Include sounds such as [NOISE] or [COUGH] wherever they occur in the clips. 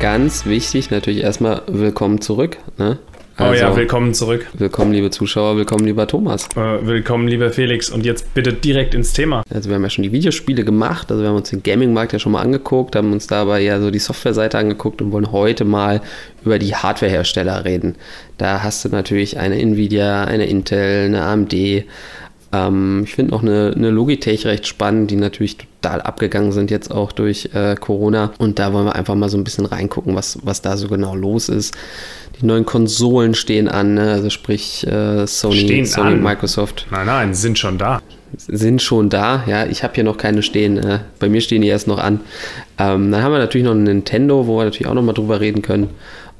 ganz wichtig, natürlich erstmal willkommen zurück. Ne? Also, oh ja, also, willkommen zurück. Willkommen, liebe Zuschauer, willkommen, lieber Thomas. Äh, willkommen, lieber Felix. Und jetzt bitte direkt ins Thema. Also wir haben ja schon die Videospiele gemacht, also wir haben uns den Gaming-Markt ja schon mal angeguckt, haben uns dabei ja so die Software-Seite angeguckt und wollen heute mal über die Hardware-Hersteller reden. Da hast du natürlich eine Nvidia, eine Intel, eine AMD, ähm, ich finde auch eine, eine, Logitech recht spannend, die natürlich total abgegangen sind jetzt auch durch äh, Corona. Und da wollen wir einfach mal so ein bisschen reingucken, was, was da so genau los ist. Die neuen Konsolen stehen an, ne? also sprich äh, Sony, Sony Microsoft. Nein, nein, sind schon da. Sind schon da, ja. Ich habe hier noch keine stehen. Äh, bei mir stehen die erst noch an. Ähm, dann haben wir natürlich noch ein Nintendo, wo wir natürlich auch noch mal drüber reden können,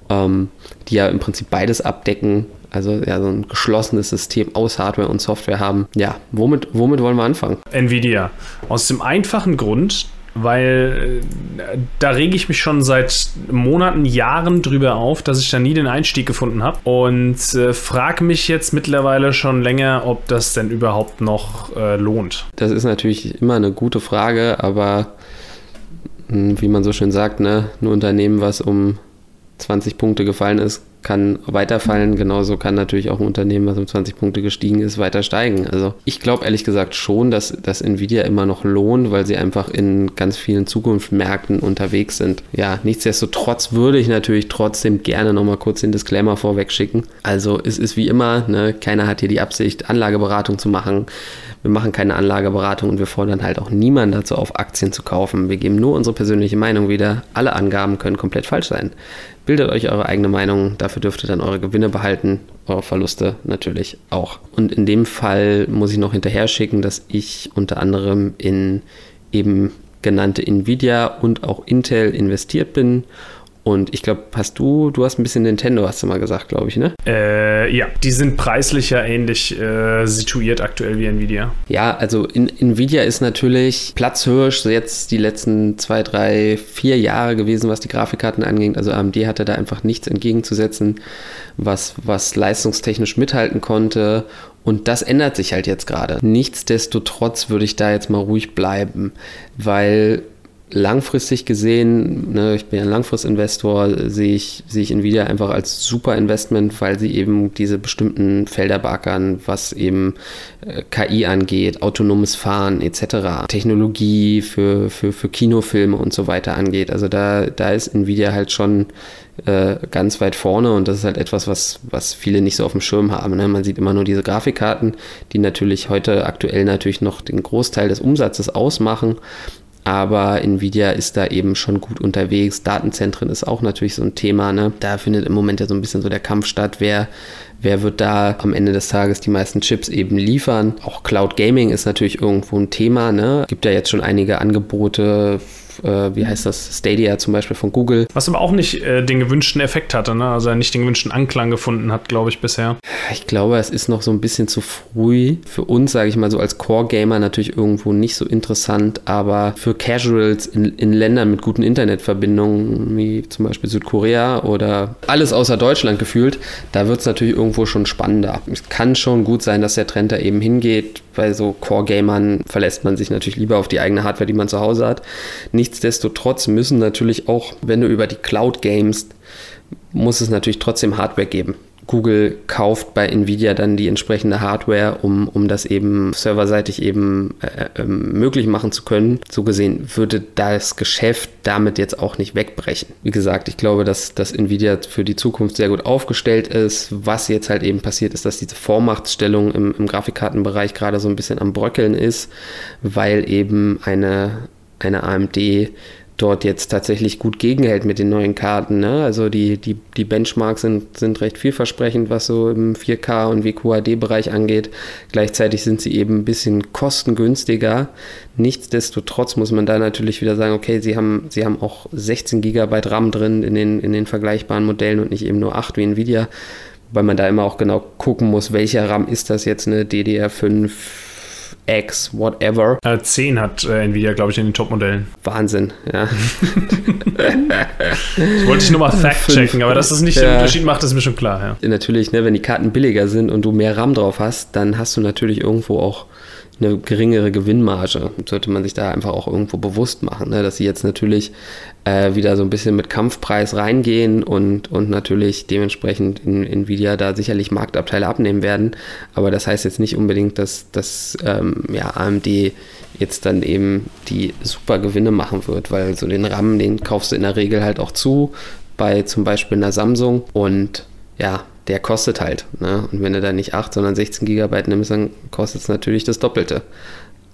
ähm, die ja im Prinzip beides abdecken. Also ja, so ein geschlossenes System aus Hardware und Software haben. Ja, womit, womit wollen wir anfangen? Nvidia. Aus dem einfachen Grund, weil äh, da rege ich mich schon seit Monaten, Jahren drüber auf, dass ich da nie den Einstieg gefunden habe und äh, frage mich jetzt mittlerweile schon länger, ob das denn überhaupt noch äh, lohnt. Das ist natürlich immer eine gute Frage, aber hm, wie man so schön sagt, ne, ein Unternehmen, was um 20 Punkte gefallen ist, kann weiterfallen. Genauso kann natürlich auch ein Unternehmen, was um 20 Punkte gestiegen ist, weiter steigen. Also ich glaube ehrlich gesagt schon, dass, dass Nvidia immer noch lohnt, weil sie einfach in ganz vielen Zukunftsmärkten unterwegs sind. Ja, nichtsdestotrotz würde ich natürlich trotzdem gerne nochmal kurz den Disclaimer vorweg schicken. Also es ist wie immer, ne, keiner hat hier die Absicht, Anlageberatung zu machen. Wir machen keine Anlageberatung und wir fordern halt auch niemanden dazu auf, Aktien zu kaufen. Wir geben nur unsere persönliche Meinung wieder. Alle Angaben können komplett falsch sein. Bildet euch eure eigene Meinung, dafür dürft ihr dann eure Gewinne behalten, eure Verluste natürlich auch. Und in dem Fall muss ich noch hinterher schicken, dass ich unter anderem in eben genannte Nvidia und auch Intel investiert bin und ich glaube, hast du, du hast ein bisschen Nintendo, hast du mal gesagt, glaube ich, ne? Äh, ja, die sind preislich ja ähnlich äh, situiert aktuell wie Nvidia. Ja, also in, Nvidia ist natürlich Platzhirsch jetzt die letzten zwei, drei, vier Jahre gewesen, was die Grafikkarten angeht. Also AMD hatte da einfach nichts entgegenzusetzen, was, was leistungstechnisch mithalten konnte. Und das ändert sich halt jetzt gerade. Nichtsdestotrotz würde ich da jetzt mal ruhig bleiben, weil langfristig gesehen, ne, ich bin ja ein Langfristinvestor, sehe ich, sehe ich Nvidia einfach als super Investment, weil sie eben diese bestimmten Felder beackern, was eben äh, KI angeht, autonomes Fahren etc., Technologie für, für, für Kinofilme und so weiter angeht. Also da, da ist Nvidia halt schon äh, ganz weit vorne und das ist halt etwas, was, was viele nicht so auf dem Schirm haben. Ne? Man sieht immer nur diese Grafikkarten, die natürlich heute aktuell natürlich noch den Großteil des Umsatzes ausmachen aber Nvidia ist da eben schon gut unterwegs. Datenzentren ist auch natürlich so ein Thema. Ne? Da findet im Moment ja so ein bisschen so der Kampf statt, wer, wer wird da am Ende des Tages die meisten Chips eben liefern. Auch Cloud Gaming ist natürlich irgendwo ein Thema. Ne? Gibt ja jetzt schon einige Angebote äh, wie heißt das, Stadia zum Beispiel von Google. Was aber auch nicht äh, den gewünschten Effekt hatte, ne? also nicht den gewünschten Anklang gefunden hat, glaube ich, bisher. Ich glaube, es ist noch so ein bisschen zu früh. Für uns, sage ich mal so als Core-Gamer natürlich irgendwo nicht so interessant, aber für Casuals in, in Ländern mit guten Internetverbindungen, wie zum Beispiel Südkorea oder alles außer Deutschland gefühlt, da wird es natürlich irgendwo schon spannender. Es kann schon gut sein, dass der Trend da eben hingeht. Bei so Core-Gamern verlässt man sich natürlich lieber auf die eigene Hardware, die man zu Hause hat. Nichtsdestotrotz müssen natürlich auch, wenn du über die Cloud gamest, muss es natürlich trotzdem Hardware geben. Google kauft bei Nvidia dann die entsprechende Hardware, um, um das eben serverseitig eben äh, äh, möglich machen zu können. So gesehen würde das Geschäft damit jetzt auch nicht wegbrechen. Wie gesagt, ich glaube, dass, dass Nvidia für die Zukunft sehr gut aufgestellt ist. Was jetzt halt eben passiert, ist, dass diese Vormachtstellung im, im Grafikkartenbereich gerade so ein bisschen am Bröckeln ist, weil eben eine, eine AMD dort jetzt tatsächlich gut gegenhält mit den neuen Karten. Ne? Also die, die, die Benchmarks sind, sind recht vielversprechend, was so im 4K und WQHD-Bereich angeht. Gleichzeitig sind sie eben ein bisschen kostengünstiger. Nichtsdestotrotz muss man da natürlich wieder sagen, okay, sie haben, sie haben auch 16 GB RAM drin in den, in den vergleichbaren Modellen und nicht eben nur 8 wie Nvidia, weil man da immer auch genau gucken muss, welcher RAM ist das jetzt, eine DDR5 X, whatever. Äh, 10 hat äh, Nvidia, glaube ich, in den Top-Modellen. Wahnsinn, ja. ich wollte ich nur mal [LAUGHS] fact-checken, aber dass das nicht ja. den Unterschied macht, ist mir schon klar, ja. Natürlich, ne, wenn die Karten billiger sind und du mehr RAM drauf hast, dann hast du natürlich irgendwo auch eine geringere Gewinnmarge. Sollte man sich da einfach auch irgendwo bewusst machen, ne? dass sie jetzt natürlich äh, wieder so ein bisschen mit Kampfpreis reingehen und, und natürlich dementsprechend in Nvidia da sicherlich Marktabteile abnehmen werden. Aber das heißt jetzt nicht unbedingt, dass, dass ähm, ja, AMD jetzt dann eben die super Gewinne machen wird, weil so den RAM, den kaufst du in der Regel halt auch zu, bei zum Beispiel einer Samsung und ja, der kostet halt. Ne? Und wenn du da nicht 8, sondern 16 GB nimmst, dann kostet es natürlich das Doppelte.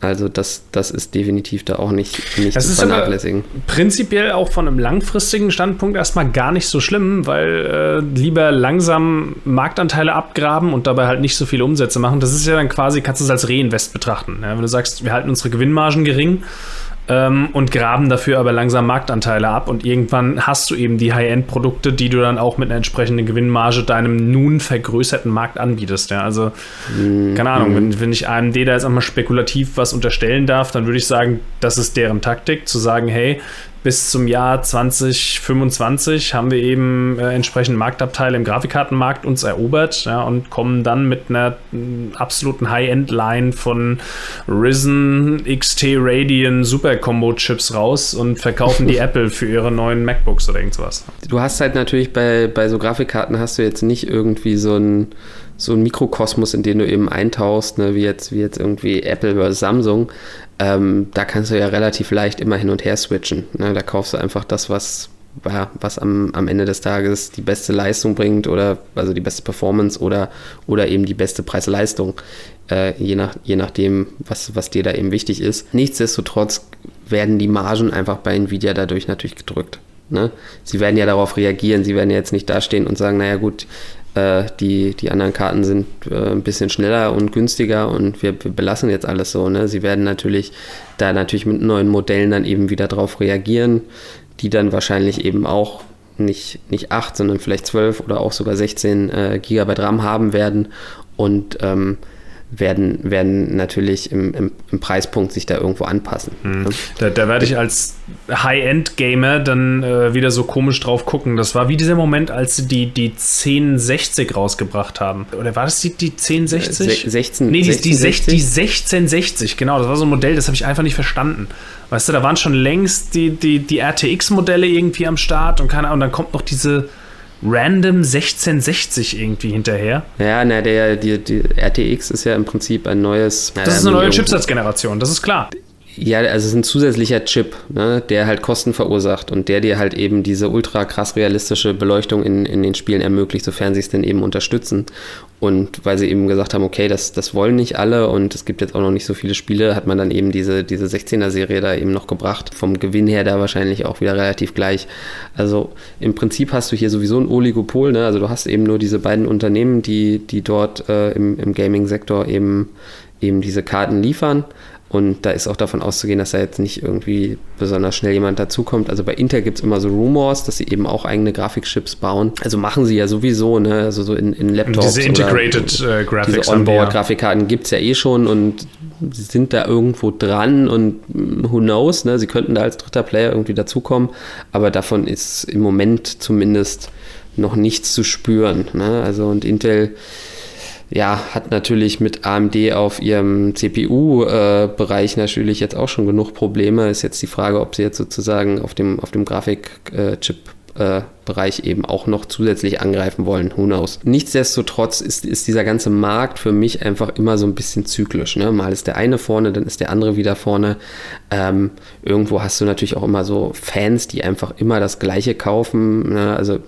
Also das, das ist definitiv da auch nicht, nicht das zu vernachlässigen. prinzipiell auch von einem langfristigen Standpunkt erstmal gar nicht so schlimm, weil äh, lieber langsam Marktanteile abgraben und dabei halt nicht so viele Umsätze machen. Das ist ja dann quasi, kannst du es als Reinvest betrachten. Ja? Wenn du sagst, wir halten unsere Gewinnmargen gering ähm, und graben dafür aber langsam Marktanteile ab und irgendwann hast du eben die High-End-Produkte, die du dann auch mit einer entsprechenden Gewinnmarge deinem nun vergrößerten Markt anbietest. Ja, also mhm. keine Ahnung, wenn, wenn ich AMD da jetzt einmal spekulativ was unterstellen darf, dann würde ich sagen, das ist deren Taktik, zu sagen, hey, bis zum Jahr 2025 haben wir eben äh, entsprechend Marktabteile im Grafikkartenmarkt uns erobert ja, und kommen dann mit einer äh, absoluten High-End-Line von Risen, XT Radeon Super Combo Chips raus und verkaufen die [LAUGHS] Apple für ihre neuen MacBooks oder irgendwas. Du hast halt natürlich bei, bei so Grafikkarten hast du jetzt nicht irgendwie so ein so ein Mikrokosmos, in den du eben eintauchst, ne, wie, jetzt, wie jetzt irgendwie Apple oder Samsung, ähm, da kannst du ja relativ leicht immer hin und her switchen. Ne? Da kaufst du einfach das, was, ja, was am, am Ende des Tages die beste Leistung bringt oder also die beste Performance oder, oder eben die beste Preis-Leistung, äh, je, nach, je nachdem, was, was dir da eben wichtig ist. Nichtsdestotrotz werden die Margen einfach bei Nvidia dadurch natürlich gedrückt. Ne? Sie werden ja darauf reagieren, sie werden ja jetzt nicht dastehen und sagen, naja gut, äh, die, die anderen Karten sind äh, ein bisschen schneller und günstiger und wir, wir, belassen jetzt alles so. Ne? Sie werden natürlich da natürlich mit neuen Modellen dann eben wieder drauf reagieren, die dann wahrscheinlich eben auch nicht, nicht 8, sondern vielleicht 12 oder auch sogar 16 äh, Gigabyte RAM haben werden und ähm, werden, werden natürlich im, im, im, Preispunkt sich da irgendwo anpassen. Mhm. Da, da werde ich als High-End-Gamer dann äh, wieder so komisch drauf gucken. Das war wie dieser Moment, als sie die, die 1060 rausgebracht haben. Oder war das die, die 1060? Äh, 16, nee, die, 16, die, 16, die 1660, genau. Das war so ein Modell, das habe ich einfach nicht verstanden. Weißt du, da waren schon längst die, die, die RTX-Modelle irgendwie am Start und keine Ahnung, und dann kommt noch diese random 1660 irgendwie hinterher. Ja, na, der, die, die RTX ist ja im Prinzip ein neues. Das ist eine neue Chipsatzgeneration, das ist klar. Ja, also es ist ein zusätzlicher Chip, ne, der halt Kosten verursacht und der dir halt eben diese ultra krass realistische Beleuchtung in, in den Spielen ermöglicht, sofern sie es denn eben unterstützen. Und weil sie eben gesagt haben, okay, das, das wollen nicht alle und es gibt jetzt auch noch nicht so viele Spiele, hat man dann eben diese, diese 16er-Serie da eben noch gebracht. Vom Gewinn her da wahrscheinlich auch wieder relativ gleich. Also im Prinzip hast du hier sowieso ein Oligopol, ne? Also du hast eben nur diese beiden Unternehmen, die, die dort äh, im, im Gaming-Sektor eben, eben diese Karten liefern. Und da ist auch davon auszugehen, dass da jetzt nicht irgendwie besonders schnell jemand dazukommt. Also bei Intel gibt es immer so Rumors, dass sie eben auch eigene Grafikchips bauen. Also machen sie ja sowieso, ne? Also so in, in Laptops. Diese Integrated oder, äh, Graphics. Diese Onboard-Grafikkarten gibt es ja eh schon und sie sind da irgendwo dran und who knows, ne? Sie könnten da als dritter Player irgendwie dazukommen, aber davon ist im Moment zumindest noch nichts zu spüren. Ne? Also und Intel ja, hat natürlich mit AMD auf ihrem CPU-Bereich äh, natürlich jetzt auch schon genug Probleme. Ist jetzt die Frage, ob sie jetzt sozusagen auf dem, auf dem Grafikchip äh, Bereich eben auch noch zusätzlich angreifen wollen. Who knows? Nichtsdestotrotz ist, ist dieser ganze Markt für mich einfach immer so ein bisschen zyklisch. Ne? Mal ist der eine vorne, dann ist der andere wieder vorne. Ähm, irgendwo hast du natürlich auch immer so Fans, die einfach immer das Gleiche kaufen. Ne? Also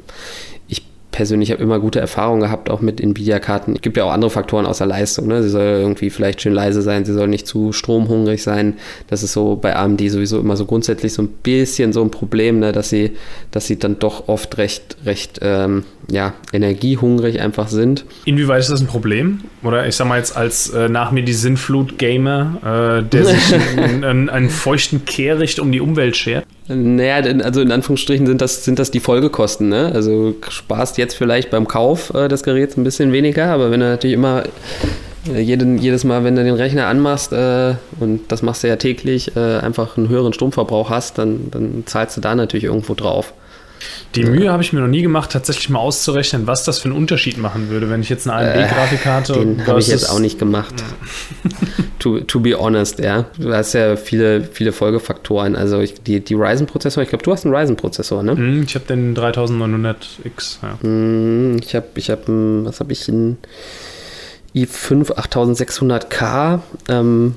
persönlich habe immer gute Erfahrungen gehabt, auch mit Nvidia-Karten. Es gibt ja auch andere Faktoren außer Leistung. Ne? Sie soll irgendwie vielleicht schön leise sein, sie soll nicht zu stromhungrig sein. Das ist so bei AMD sowieso immer so grundsätzlich so ein bisschen so ein Problem, ne? dass, sie, dass sie dann doch oft recht, recht ähm, ja, energiehungrig einfach sind. Inwieweit ist das ein Problem? Oder ich sag mal jetzt als äh, nach mir die Sinnflut-Gamer, äh, der sich [LAUGHS] einen, einen, einen feuchten Kehricht um die Umwelt schert? Naja, also in Anführungsstrichen sind das, sind das die Folgekosten. Ne? Also sparst jetzt vielleicht beim Kauf äh, des Geräts ein bisschen weniger, aber wenn du natürlich immer äh, jeden, jedes Mal, wenn du den Rechner anmachst, äh, und das machst du ja täglich, äh, einfach einen höheren Stromverbrauch hast, dann, dann zahlst du da natürlich irgendwo drauf. Die Mühe habe ich mir noch nie gemacht, tatsächlich mal auszurechnen, was das für einen Unterschied machen würde, wenn ich jetzt eine AMD-Grafikkarte. Äh, den habe ich jetzt auch nicht gemacht. to, to be honest, ja. Du hast ja viele, viele Folgefaktoren. Also ich, die, die Ryzen-Prozessor, ich glaube, du hast einen Ryzen-Prozessor, ne? Mm, ich habe den 3900X, ja. Mm, ich habe, ich habe, was habe ich, einen i5 8600K. Ähm,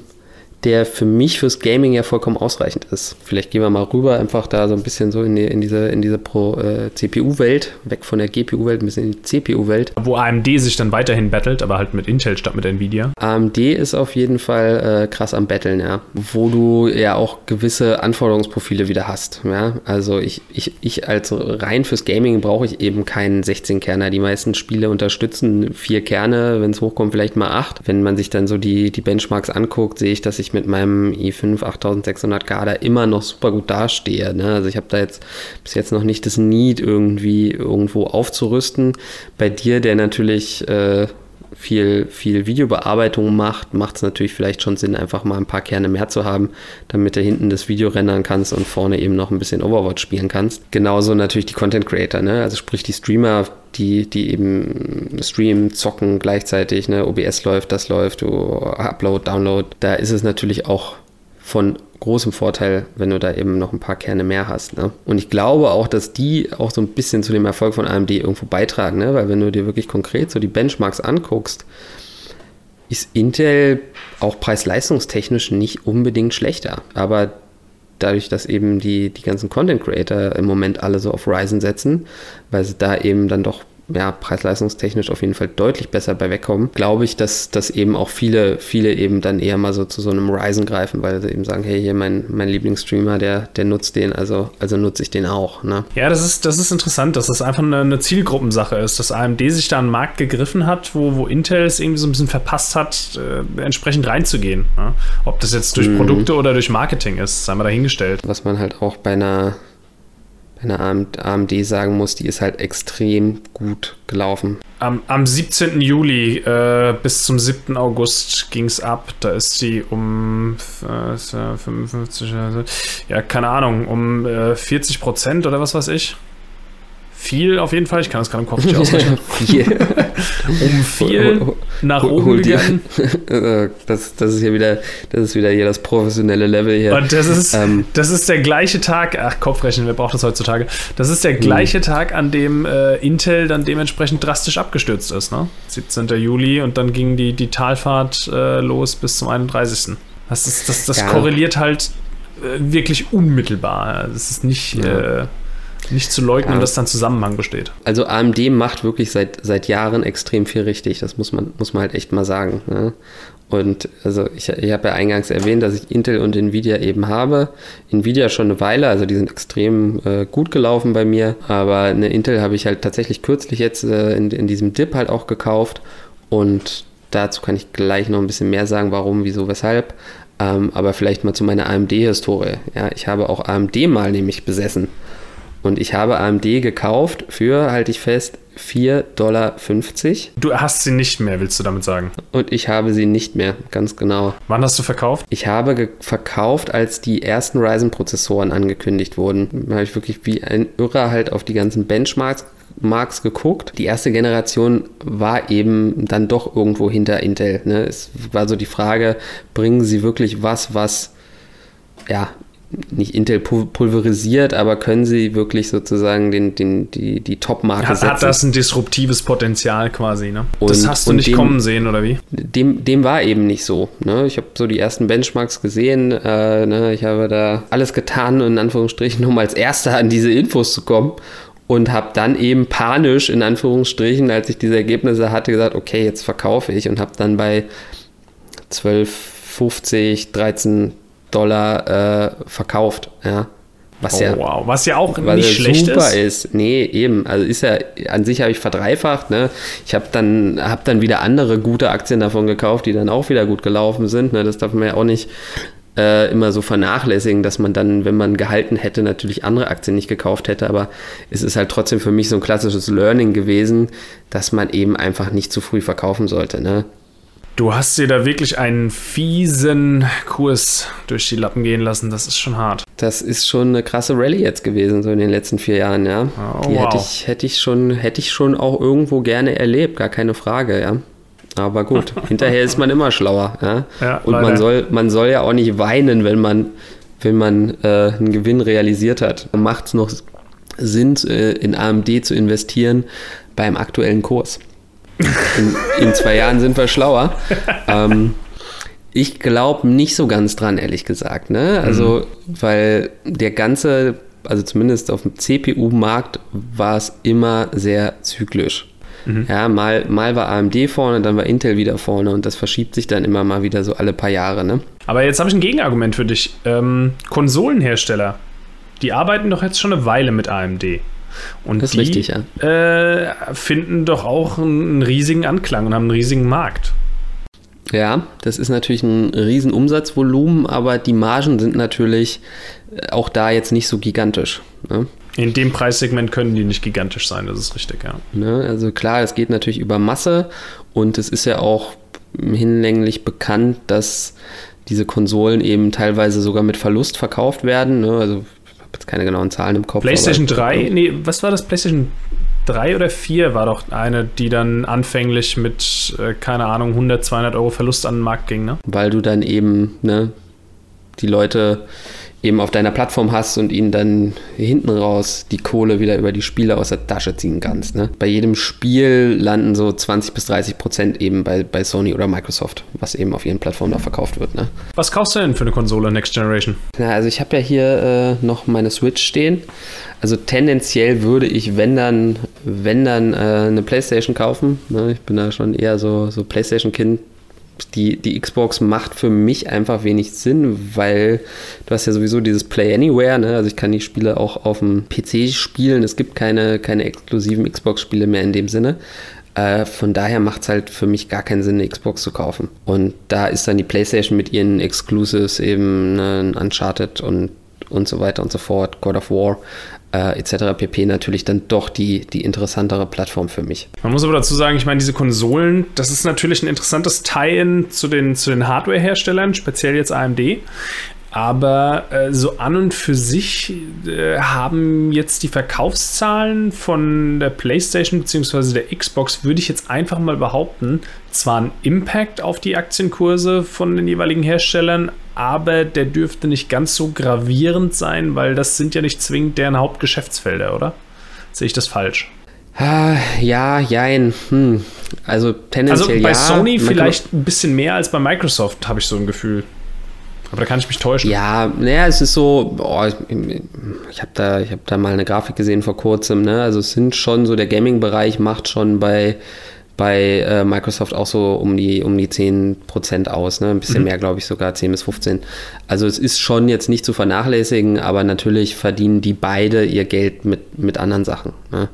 der für mich fürs Gaming ja vollkommen ausreichend ist. Vielleicht gehen wir mal rüber, einfach da so ein bisschen so in, die, in diese, in diese äh, CPU-Welt, weg von der GPU-Welt, ein bisschen in die CPU-Welt. Wo AMD sich dann weiterhin battelt, aber halt mit Intel statt mit Nvidia. AMD ist auf jeden Fall äh, krass am Battlen, ja. Wo du ja auch gewisse Anforderungsprofile wieder hast. Ja? Also ich, ich, ich als rein fürs Gaming brauche ich eben keinen 16-Kerner. Die meisten Spiele unterstützen vier Kerne, wenn es hochkommt, vielleicht mal acht. Wenn man sich dann so die, die Benchmarks anguckt, sehe ich, dass ich ich mit meinem i5 8600K da immer noch super gut dastehe. Ne? Also ich habe da jetzt bis jetzt noch nicht das Need irgendwie irgendwo aufzurüsten. Bei dir, der natürlich äh, viel, viel Videobearbeitung macht, macht es natürlich vielleicht schon Sinn, einfach mal ein paar Kerne mehr zu haben, damit du hinten das Video rendern kannst und vorne eben noch ein bisschen Overwatch spielen kannst. Genauso natürlich die Content Creator, ne? also sprich die Streamer, die, die eben streamen, zocken gleichzeitig, ne? OBS läuft, das läuft, du Upload, Download. Da ist es natürlich auch von großem Vorteil, wenn du da eben noch ein paar Kerne mehr hast. Ne? Und ich glaube auch, dass die auch so ein bisschen zu dem Erfolg von AMD irgendwo beitragen, ne? weil wenn du dir wirklich konkret so die Benchmarks anguckst, ist Intel auch preis-leistungstechnisch nicht unbedingt schlechter. Aber dadurch, dass eben die, die ganzen Content Creator im Moment alle so auf Ryzen setzen, weil sie da eben dann doch ja, preis-leistungstechnisch auf jeden Fall deutlich besser bei wegkommen, glaube ich, dass, dass eben auch viele, viele eben dann eher mal so zu so einem Ryzen greifen, weil sie eben sagen, hey, hier mein, mein Lieblingsstreamer, der, der nutzt den, also, also nutze ich den auch. Ne? Ja, das ist, das ist interessant, dass das einfach eine, eine, Zielgruppensache ist, dass AMD sich da einen Markt gegriffen hat, wo, wo Intel es irgendwie so ein bisschen verpasst hat, äh, entsprechend reinzugehen. Ne? Ob das jetzt durch mhm. Produkte oder durch Marketing ist, sei mal dahingestellt. Was man halt auch bei einer bei einer AMD sagen muss, die ist halt extrem gut gelaufen. Am, am 17. Juli äh, bis zum 7. August ging es ab. Da ist sie um äh, 55, also, ja, keine Ahnung, um äh, 40 Prozent oder was weiß ich viel auf jeden Fall. Ich kann das gerade im Kopf nicht [LAUGHS] ausrechnen. viel. um viel nach oben gegangen. Äh, [LAUGHS] das, das ist hier wieder, das ist wieder hier das professionelle Level hier. Und das ist, ähm, das ist der gleiche Tag, ach Kopfrechnen, wer braucht das heutzutage? Das ist der hm. gleiche Tag, an dem äh, Intel dann dementsprechend drastisch abgestürzt ist, ne? 17. Juli und dann ging die, die Talfahrt äh, los bis zum 31. Das, ist, das, das ja. korreliert halt äh, wirklich unmittelbar. Das ist nicht. Ja. Nicht zu leugnen, ja. dass da ein Zusammenhang besteht. Also AMD macht wirklich seit, seit Jahren extrem viel richtig. Das muss man, muss man halt echt mal sagen. Ne? Und also ich, ich habe ja eingangs erwähnt, dass ich Intel und Nvidia eben habe. Nvidia schon eine Weile, also die sind extrem äh, gut gelaufen bei mir. Aber eine Intel habe ich halt tatsächlich kürzlich jetzt äh, in, in diesem Dip halt auch gekauft. Und dazu kann ich gleich noch ein bisschen mehr sagen, warum, wieso, weshalb. Ähm, aber vielleicht mal zu meiner AMD-Historie. Ja, ich habe auch AMD mal nämlich besessen. Und ich habe AMD gekauft für, halte ich fest, 4,50 Dollar. Du hast sie nicht mehr, willst du damit sagen? Und ich habe sie nicht mehr, ganz genau. Wann hast du verkauft? Ich habe verkauft, als die ersten Ryzen-Prozessoren angekündigt wurden. Da habe ich wirklich wie ein Irrer halt auf die ganzen Benchmarks Marks geguckt. Die erste Generation war eben dann doch irgendwo hinter Intel. Ne? Es war so die Frage, bringen sie wirklich was, was ja, nicht Intel pulverisiert, aber können sie wirklich sozusagen den, den, die, die Top-Marke hat, setzen. Hat das ein disruptives Potenzial quasi, ne? Und, das hast du nicht dem, kommen sehen, oder wie? Dem, dem war eben nicht so. Ne? Ich habe so die ersten Benchmarks gesehen, äh, ne? ich habe da alles getan, in Anführungsstrichen, um als Erster an diese Infos zu kommen und habe dann eben panisch, in Anführungsstrichen, als ich diese Ergebnisse hatte, gesagt, okay, jetzt verkaufe ich und habe dann bei 12, 50, 13 Dollar äh, verkauft. Ja. Was oh, ja, wow. Was ja auch nicht schlecht super ist. ist. Nee, eben. Also ist ja, an sich habe ich verdreifacht. Ne? Ich habe dann, hab dann wieder andere gute Aktien davon gekauft, die dann auch wieder gut gelaufen sind. Ne? Das darf man ja auch nicht äh, immer so vernachlässigen, dass man dann, wenn man gehalten hätte, natürlich andere Aktien nicht gekauft hätte. Aber es ist halt trotzdem für mich so ein klassisches Learning gewesen, dass man eben einfach nicht zu früh verkaufen sollte. Ne? Du hast dir da wirklich einen fiesen Kurs durch die Lappen gehen lassen. Das ist schon hart. Das ist schon eine krasse Rallye jetzt gewesen, so in den letzten vier Jahren, ja. Oh, die wow. hätte ich, hätte ich schon, hätte ich schon auch irgendwo gerne erlebt, gar keine Frage, ja. Aber gut, [LAUGHS] hinterher ist man immer schlauer, ja. Ja, Und man soll, man soll ja auch nicht weinen, wenn man, wenn man äh, einen Gewinn realisiert hat. Macht es noch Sinn, äh, in AMD zu investieren beim aktuellen Kurs? In, in zwei Jahren sind wir schlauer. Ähm, ich glaube nicht so ganz dran, ehrlich gesagt. Ne? Also, weil der ganze, also zumindest auf dem CPU-Markt, war es immer sehr zyklisch. Ja, mal, mal war AMD vorne, dann war Intel wieder vorne und das verschiebt sich dann immer mal wieder so alle paar Jahre. Ne? Aber jetzt habe ich ein Gegenargument für dich. Ähm, Konsolenhersteller, die arbeiten doch jetzt schon eine Weile mit AMD. Und Das ist die richtig, ja. äh, finden doch auch einen riesigen Anklang und haben einen riesigen Markt. Ja, das ist natürlich ein riesen Umsatzvolumen, aber die Margen sind natürlich äh, auch da jetzt nicht so gigantisch. Ne? In dem Preissegment können die nicht gigantisch sein, das ist richtig, ja. Ne? Also klar, es geht natürlich über Masse und es ist ja auch hinlänglich bekannt, dass diese Konsolen eben teilweise sogar mit Verlust verkauft werden. Ne? Also habe jetzt keine genauen Zahlen im Kopf. PlayStation aber- 3, nee, was war das? PlayStation 3 oder 4 war doch eine, die dann anfänglich mit, äh, keine Ahnung, 100, 200 Euro Verlust an den Markt ging, ne? Weil du dann eben ne, die Leute eben auf deiner Plattform hast und ihnen dann hinten raus die Kohle wieder über die Spiele aus der Tasche ziehen kannst. Ne? Bei jedem Spiel landen so 20 bis 30 Prozent eben bei, bei Sony oder Microsoft, was eben auf ihren Plattformen da verkauft wird. Ne? Was kaufst du denn für eine Konsole Next Generation? Ja, also ich habe ja hier äh, noch meine Switch stehen. Also tendenziell würde ich, wenn dann, wenn dann äh, eine Playstation kaufen. Ne? Ich bin da schon eher so, so Playstation-Kind. Die, die Xbox macht für mich einfach wenig Sinn, weil du hast ja sowieso dieses Play Anywhere, ne? also ich kann die Spiele auch auf dem PC spielen. Es gibt keine, keine exklusiven Xbox-Spiele mehr in dem Sinne. Äh, von daher macht es halt für mich gar keinen Sinn, eine Xbox zu kaufen. Und da ist dann die PlayStation mit ihren Exclusives eben ne, Uncharted und, und so weiter und so fort, God of War äh, etc. pp. natürlich dann doch die, die interessantere Plattform für mich. Man muss aber dazu sagen, ich meine, diese Konsolen, das ist natürlich ein interessantes Tie-in zu den, zu den Hardware-Herstellern, speziell jetzt AMD. Aber äh, so an und für sich äh, haben jetzt die Verkaufszahlen von der PlayStation bzw. der Xbox, würde ich jetzt einfach mal behaupten, zwar einen Impact auf die Aktienkurse von den jeweiligen Herstellern, aber der dürfte nicht ganz so gravierend sein, weil das sind ja nicht zwingend deren Hauptgeschäftsfelder, oder? Sehe ich das falsch? Ah, ja, jein. Hm. Also Also tendenziell bei ja. Sony vielleicht ein bisschen mehr als bei Microsoft, habe ich so ein Gefühl. Aber da kann ich mich täuschen. Ja, naja, es ist so, boah, ich, ich habe da, ich hab da mal eine Grafik gesehen vor kurzem, ne? Also es sind schon so, der Gaming-Bereich macht schon bei, bei äh, Microsoft auch so um die, um die 10% aus, ne? Ein bisschen mehr, glaube ich, sogar 10 bis 15. Also es ist schon jetzt nicht zu vernachlässigen, aber natürlich verdienen die beide ihr Geld mit, mit anderen Sachen. Ne?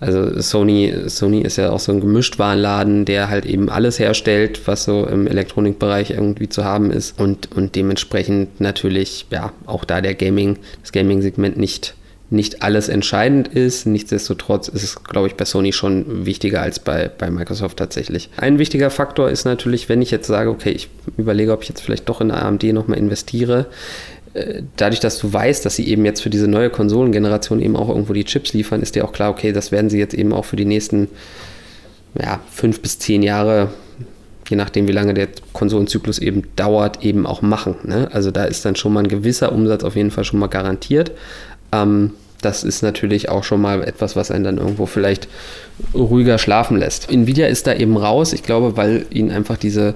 Also Sony, Sony ist ja auch so ein Gemischtwarenladen, der halt eben alles herstellt, was so im Elektronikbereich irgendwie zu haben ist und, und dementsprechend natürlich, ja, auch da der Gaming, das Gaming-Segment nicht, nicht alles entscheidend ist. Nichtsdestotrotz ist es, glaube ich, bei Sony schon wichtiger als bei, bei Microsoft tatsächlich. Ein wichtiger Faktor ist natürlich, wenn ich jetzt sage, okay, ich überlege, ob ich jetzt vielleicht doch in AMD nochmal investiere, dadurch, dass du weißt, dass sie eben jetzt für diese neue Konsolengeneration eben auch irgendwo die Chips liefern, ist dir auch klar, okay, das werden sie jetzt eben auch für die nächsten ja, fünf bis zehn Jahre, je nachdem, wie lange der Konsolenzyklus eben dauert, eben auch machen. Ne? Also da ist dann schon mal ein gewisser Umsatz auf jeden Fall schon mal garantiert. Ähm, das ist natürlich auch schon mal etwas, was einen dann irgendwo vielleicht ruhiger schlafen lässt. Nvidia ist da eben raus, ich glaube, weil ihnen einfach diese,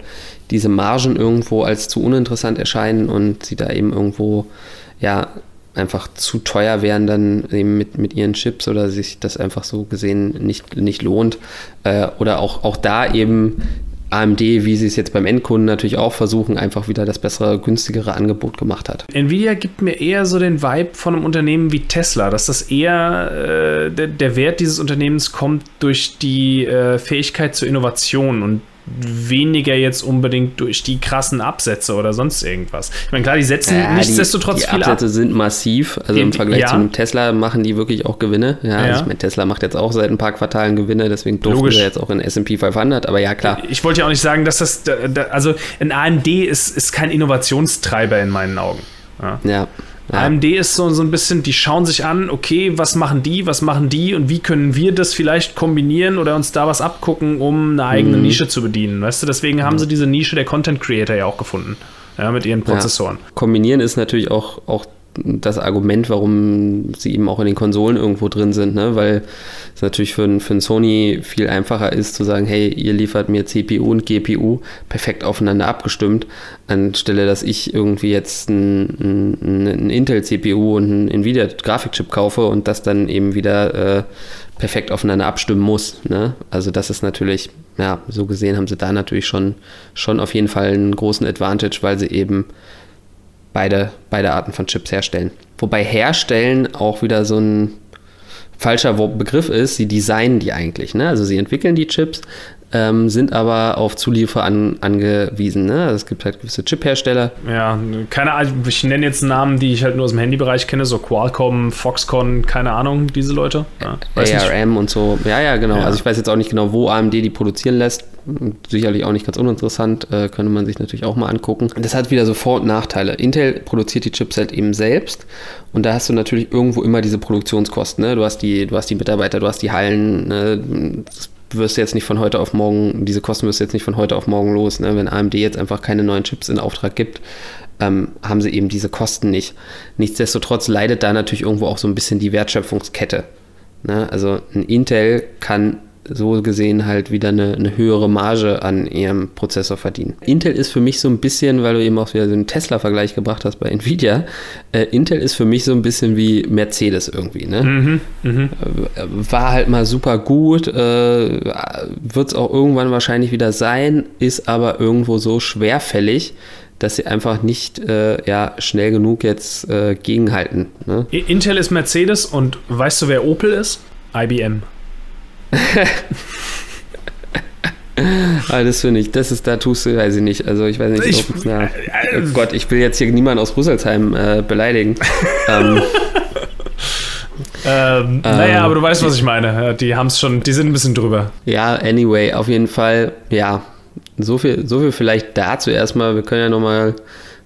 diese Margen irgendwo als zu uninteressant erscheinen und sie da eben irgendwo, ja, einfach zu teuer wären dann eben mit, mit ihren Chips oder sich das einfach so gesehen nicht, nicht lohnt. Äh, oder auch, auch da eben AMD, wie sie es jetzt beim Endkunden natürlich auch versuchen, einfach wieder das bessere, günstigere Angebot gemacht hat. Nvidia gibt mir eher so den Vibe von einem Unternehmen wie Tesla, dass das eher äh, der, der Wert dieses Unternehmens kommt durch die äh, Fähigkeit zur Innovation und weniger jetzt unbedingt durch die krassen Absätze oder sonst irgendwas. Ich meine, klar, die setzen Ja, nichtsdestotrotz die, die viel Absätze ab. sind massiv. Also im Die- Vergleich ja. zu einem Tesla machen die wirklich auch Gewinne. Ja, Ja. Also ich meine, Tesla macht jetzt auch seit ein paar Quartalen Gewinne, deswegen durften Logisch. wir jetzt auch in S&P 500. Aber ja, klar. Ich wollte ja auch nicht sagen, dass das, da, da, also ein AMD ist, ist kein Innovationstreiber in meinen Augen. Ja. Ja. ja. AMD ist so, so ein bisschen, die schauen sich an, okay, was machen die, was machen die und wie können wir das vielleicht kombinieren oder uns da was abgucken, um eine eigene Mhm. Nische zu bedienen. Weißt du, deswegen haben sie diese Nische der Content Creator ja auch gefunden. Ja, mit ihren Prozessoren. Kombinieren ist natürlich auch, auch das Argument, warum sie eben auch in den Konsolen irgendwo drin sind, ne? weil es natürlich für für ein Sony viel einfacher ist zu sagen, hey, ihr liefert mir CPU und GPU perfekt aufeinander abgestimmt, anstelle dass ich irgendwie jetzt ein, ein, ein Intel-CPU und ein Nvidia-Grafikchip kaufe und das dann eben wieder äh, perfekt aufeinander abstimmen muss. Ne? Also das ist natürlich, ja, so gesehen haben sie da natürlich schon, schon auf jeden Fall einen großen Advantage, weil sie eben beide, beide Arten von Chips herstellen. Wobei herstellen auch wieder so ein falscher Begriff ist, sie designen die eigentlich. Ne? Also sie entwickeln die Chips, ähm, sind aber auf Zulieferer an, angewiesen. Ne? Also es gibt halt gewisse Chip-Hersteller. Ja, keine Ahnung, ich nenne jetzt Namen, die ich halt nur aus dem Handybereich kenne, so Qualcomm, Foxconn, keine Ahnung, diese Leute. Ja, weiß nicht. ARM und so. Ja, ja, genau. Ja. Also ich weiß jetzt auch nicht genau, wo AMD die produzieren lässt. Sicherlich auch nicht ganz uninteressant, äh, könnte man sich natürlich auch mal angucken. Das hat wieder so Vor- und Nachteile. Intel produziert die Chips halt eben selbst und da hast du natürlich irgendwo immer diese Produktionskosten. Ne? Du, hast die, du hast die Mitarbeiter, du hast die Hallen. Ne? Das wirst du jetzt nicht von heute auf morgen, diese Kosten wirst du jetzt nicht von heute auf morgen los. Ne? Wenn AMD jetzt einfach keine neuen Chips in Auftrag gibt, ähm, haben sie eben diese Kosten nicht. Nichtsdestotrotz leidet da natürlich irgendwo auch so ein bisschen die Wertschöpfungskette. Ne? Also ein Intel kann so gesehen halt wieder eine, eine höhere Marge an ihrem Prozessor verdienen. Intel ist für mich so ein bisschen, weil du eben auch wieder so einen Tesla-Vergleich gebracht hast bei Nvidia, äh, Intel ist für mich so ein bisschen wie Mercedes irgendwie. Ne? Mhm, mhm. Äh, War halt mal super gut, äh, wird es auch irgendwann wahrscheinlich wieder sein, ist aber irgendwo so schwerfällig, dass sie einfach nicht äh, ja, schnell genug jetzt äh, gegenhalten. Ne? Intel ist Mercedes und weißt du, wer Opel ist? IBM. Ah, das finde ich, das ist, da tust du, weiß ich nicht. Also ich weiß nicht, Ich- ob, na, oh Gott, ich will jetzt hier niemanden aus Rüsselsheim äh, beleidigen. [LAUGHS] ähm, Ähm, naja, aber du weißt, was ich meine. Die haben es schon, die sind ein bisschen drüber. ja, anyway, auf jeden Fall, ja, so viel, so viel vielleicht dazu erstmal. Wir können ja nochmal,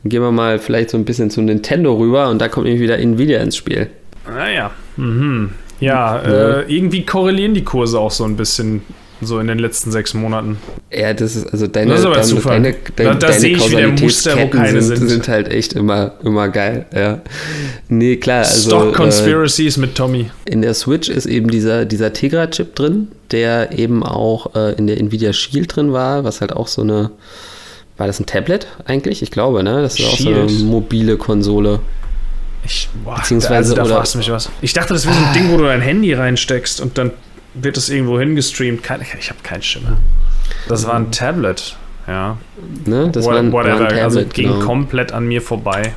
gehen wir mal vielleicht so ein bisschen zu Nintendo rüber und da kommt nämlich wieder Nvidia ins Spiel. Naja. Mhm. Ja, äh, irgendwie korrelieren die Kurse auch so ein bisschen so in den letzten sechs Monaten. Ja, das ist also deine, Das ist aber deine, Zufall. deine, Da- deine, da deine sehe ich wieder Muster, wo keine sind, sind. sind halt echt immer, immer geil. Ja. Nee, klar. Also, Stock äh, Conspiracies mit Tommy. In der Switch ist eben dieser, dieser Tegra-Chip drin, der eben auch äh, in der Nvidia Shield drin war, was halt auch so eine. War das ein Tablet eigentlich? Ich glaube, ne? Das ist auch so eine Shield. mobile Konsole. Ich, boah, Beziehungsweise, also, da fragst du mich was. Ich dachte, das wäre so ein Ding, wo du dein Handy reinsteckst und dann wird es irgendwo hingestreamt. Kein, ich habe keinen Schimmer. Das war ein Tablet. Ja. Ne? Das What- war ein, war Whatever. ein Tablet, also ging genau. komplett an mir vorbei.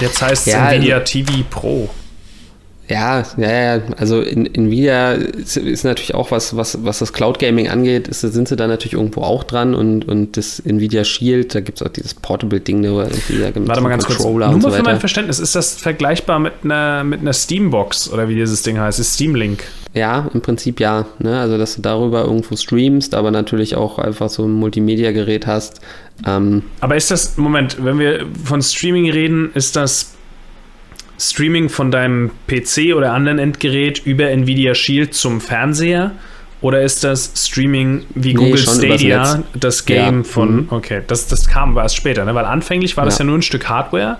Jetzt heißt es Ja, also- Nvidia TV Pro. Ja, ja, ja. Also in, Nvidia ist, ist natürlich auch was, was, was das Cloud Gaming angeht, ist, sind sie da natürlich irgendwo auch dran und, und das Nvidia Shield, da gibt es auch dieses Portable-Ding, da irgendwie da gibt's Warte mal ganz kurz. Controller Nur und mal so für mein. Verständnis, ist das vergleichbar mit einer, mit einer Steambox oder wie dieses Ding heißt? Ist Steam Link? Ja, im Prinzip ja. Ne? Also, dass du darüber irgendwo streamst, aber natürlich auch einfach so ein Multimedia-Gerät hast. Ähm, Aber ist das, Moment, wenn wir von Streaming reden, ist das Streaming von deinem PC oder anderen Endgerät über Nvidia Shield zum Fernseher? Oder ist das Streaming wie Nee, Google übers Stadia, das Game Ja, von. mhm. Okay, das, das kam aber erst später, ne? Weil anfänglich war das Ja. ja nur ein Stück Hardware,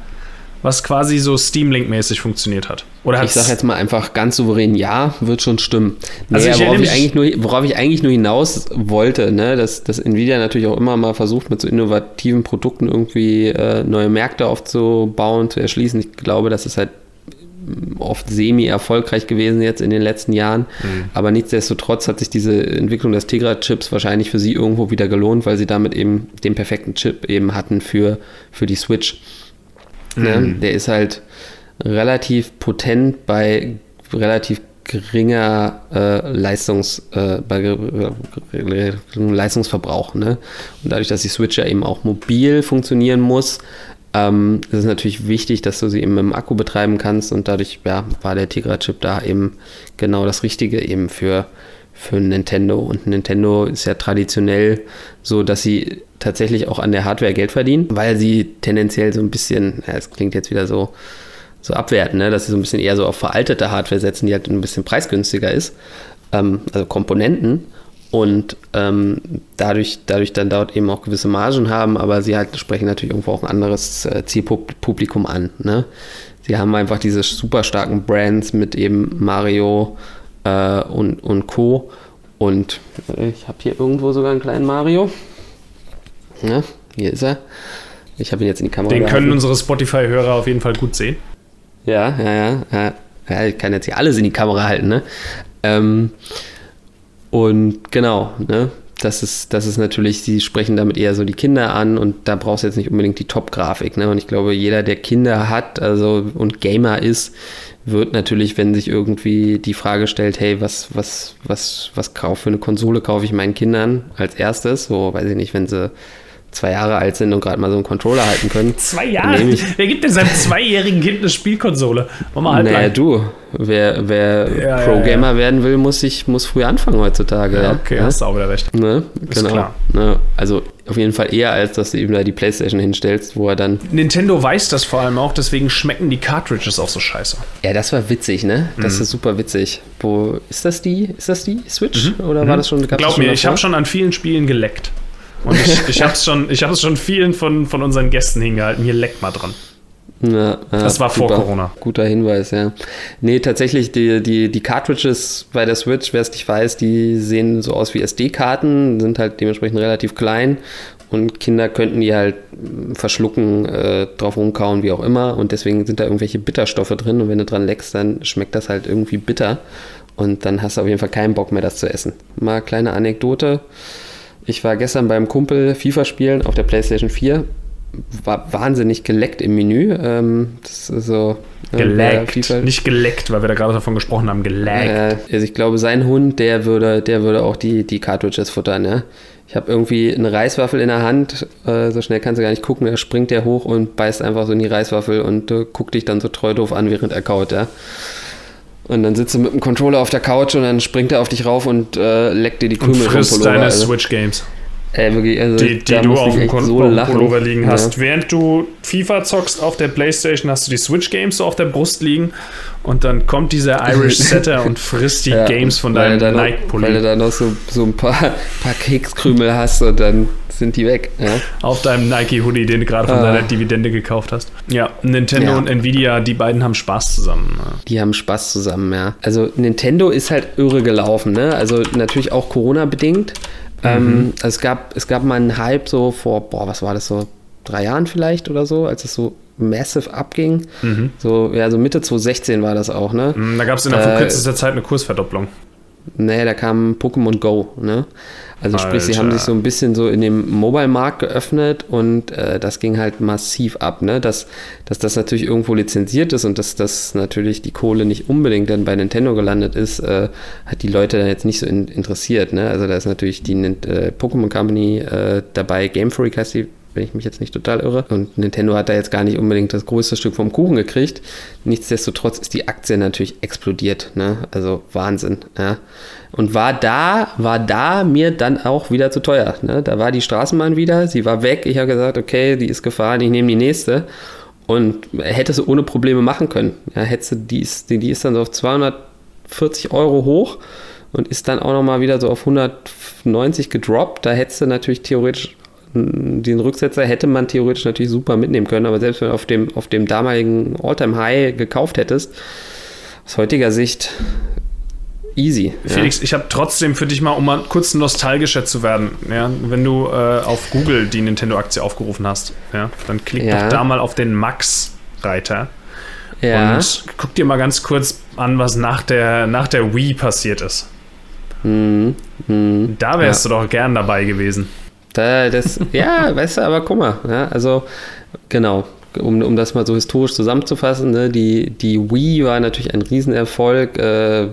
was quasi so Steam Link-mäßig funktioniert hat. Oder ich sage jetzt mal einfach ganz souverän, ja, wird schon stimmen. Nee, Also ich worauf, ich eigentlich nur, worauf ich eigentlich nur hinaus wollte, ne, dass, dass Nvidia natürlich auch immer mal versucht, mit so innovativen Produkten irgendwie äh, neue Märkte aufzubauen, zu erschließen. Ich glaube, das ist halt oft semi-erfolgreich gewesen jetzt in den letzten Jahren. Mhm. Aber nichtsdestotrotz hat sich diese Entwicklung des Tegra-Chips wahrscheinlich für sie irgendwo wieder gelohnt, weil sie damit eben den perfekten Chip eben hatten für, für die Switch. Ne? Mhm. Der ist halt relativ potent bei relativ geringer äh, Leistungs, äh, bei Leistungsverbrauch. Ne? Und dadurch, dass die Switch ja eben auch mobil funktionieren muss, ähm, ist es natürlich wichtig, dass du sie eben im Akku betreiben kannst und dadurch ja, war der Tegra-Chip da eben genau das Richtige eben für, für Nintendo. Und Nintendo ist ja traditionell so, dass sie tatsächlich auch an der Hardware Geld verdienen, weil sie tendenziell so ein bisschen, ja, es klingt jetzt wieder so, so abwerten, ne? dass sie so ein bisschen eher so auf veraltete Hardware setzen, die halt ein bisschen preisgünstiger ist, ähm, also Komponenten und ähm, dadurch, dadurch dann dort eben auch gewisse Margen haben, aber sie halt sprechen natürlich irgendwo auch ein anderes äh, Zielpublikum an. Ne? Sie haben einfach diese super starken Brands mit eben Mario äh, und, und Co. Und ich habe hier irgendwo sogar einen kleinen Mario. Ja, hier ist er. Ich habe ihn jetzt in die Kamera. Den können unsere Spotify-Hörer auf jeden Fall gut sehen. Ja, ja, ja, ja. ja. Ich kann jetzt hier alles in die Kamera halten, ne? Ähm, und genau, ne? Das ist, das ist natürlich, sie sprechen damit eher so die Kinder an und da brauchst du jetzt nicht unbedingt die Top-Grafik. Ne? Und ich glaube, jeder, der Kinder hat also und Gamer ist, wird natürlich, wenn sich irgendwie die Frage stellt, hey, was, was, was, was kauf für eine Konsole kaufe ich meinen Kindern als erstes? So, weiß ich nicht, wenn sie zwei Jahre alt sind und gerade mal so einen Controller halten können. [LAUGHS] Zwei Jahre? Wer gibt denn seinem zweijährigen Kind eine Spielkonsole? Mal naja, du. Wer, wer ja, Pro-Gamer ja, ja. werden will, muss, sich, muss früh anfangen heutzutage. Ja, okay, hast du auch wieder recht. Ne? Ist genau. klar. Ne? Also auf jeden Fall eher, als dass du ihm da die Playstation hinstellst, wo er dann... Nintendo weiß das vor allem auch, deswegen schmecken die Cartridges auch so scheiße. Ja, das war witzig, ne? Das mhm. ist super witzig. Wo, ist das die, ist das die Switch? Mhm. Oder war mhm. das schon... Glaub mir, ich habe schon an vielen Spielen geleckt. Und ich, ich habe es schon, schon vielen von, von unseren Gästen hingehalten. Hier leckt mal dran. Ja, das war vor super, Corona. Guter Hinweis, ja. Nee, tatsächlich, die, die, die Cartridges bei der Switch, wer es nicht weiß, die sehen so aus wie SD-Karten, sind halt dementsprechend relativ klein und Kinder könnten die halt verschlucken, äh, drauf rumkauen, wie auch immer. Und deswegen sind da irgendwelche Bitterstoffe drin und wenn du dran leckst, dann schmeckt das halt irgendwie bitter. Und dann hast du auf jeden Fall keinen Bock mehr, das zu essen. Mal kleine Anekdote. Ich war gestern beim Kumpel FIFA spielen auf der PlayStation 4. War wahnsinnig geleckt im Menü. Ähm, das ist so. Äh, geleckt. Nicht geleckt, weil wir da gerade davon gesprochen haben. Geleckt. Äh, also ich glaube, sein Hund, der würde, der würde auch die, die Cartridges futtern. Ja? Ich habe irgendwie eine Reiswaffel in der Hand. Äh, so schnell kannst du gar nicht gucken. Da springt der hoch und beißt einfach so in die Reiswaffel und äh, guckt dich dann so treu doof an, während er kaut. Ja? Und dann sitzt du mit dem Controller auf der Couch und dann springt er auf dich rauf und äh, leckt dir die Krümel vom Pullover. deine also. Switch-Games. Äh, wirklich, also die, die du auf dem so Pullover liegen hast. Ja. Während du FIFA zockst auf der Playstation, hast du die Switch-Games so auf der Brust liegen und dann kommt dieser Irish [LAUGHS] Setter und frisst die ja, Games von deinem Nike-Pulli. Weil du da noch so, so ein paar, paar Kekskrümel hast und dann sind die weg. Ja. Auf deinem Nike-Hoodie, den du gerade von ah. deiner Dividende gekauft hast. Ja, Nintendo und Nvidia, die beiden haben Spaß zusammen. Die haben Spaß zusammen, ja. Also Nintendo ist halt irre gelaufen, ne? Also natürlich auch Corona-bedingt. Ähm, mhm. Also es, gab, es gab mal einen Hype so vor, boah, was war das so? Drei Jahren vielleicht oder so, als es so massive abging. Mhm. So, ja, so Mitte 2016 war das auch, ne? Mhm, da gab es innerhalb äh, von kürzester Zeit eine Kursverdopplung. Nee, da kam Pokémon Go, ne? Also Alter. sprich, sie haben sich so ein bisschen so in dem Mobile-Markt geöffnet und äh, das ging halt massiv ab, ne? Dass, dass das natürlich irgendwo lizenziert ist und dass das natürlich die Kohle nicht unbedingt dann bei Nintendo gelandet ist, äh, hat die Leute dann jetzt nicht so in, interessiert, ne? Also da ist natürlich die äh, Pokémon Company äh, dabei, Game Freak heißt die wenn ich mich jetzt nicht total irre. Und Nintendo hat da jetzt gar nicht unbedingt das größte Stück vom Kuchen gekriegt. Nichtsdestotrotz ist die Aktie natürlich explodiert. Ne? Also Wahnsinn. Ja? Und war da, war da mir dann auch wieder zu teuer. Ne? Da war die Straßenbahn wieder, sie war weg. Ich habe gesagt, okay, die ist gefahren, ich nehme die nächste. Und hätte sie ohne Probleme machen können. Ja, hätte die, ist, die, die ist dann so auf 240 Euro hoch und ist dann auch nochmal wieder so auf 190 gedroppt. Da hättest du natürlich theoretisch den Rücksetzer hätte man theoretisch natürlich super mitnehmen können, aber selbst wenn du auf dem, auf dem damaligen All-Time-High gekauft hättest, aus heutiger Sicht easy. Felix, ja. ich habe trotzdem für dich mal, um mal kurz nostalgischer zu werden, ja, wenn du äh, auf Google die Nintendo-Aktie aufgerufen hast, ja, dann klick ja. doch da mal auf den Max-Reiter. Ja. Und guck dir mal ganz kurz an, was nach der, nach der Wii passiert ist. Mhm. Mhm. Da wärst du doch gern dabei gewesen. Da, das, ja, [LAUGHS] weißt du, aber guck mal, ja, also genau. um, um das mal so historisch zusammenzufassen, ne, die, die Wii war natürlich ein Riesenerfolg, äh,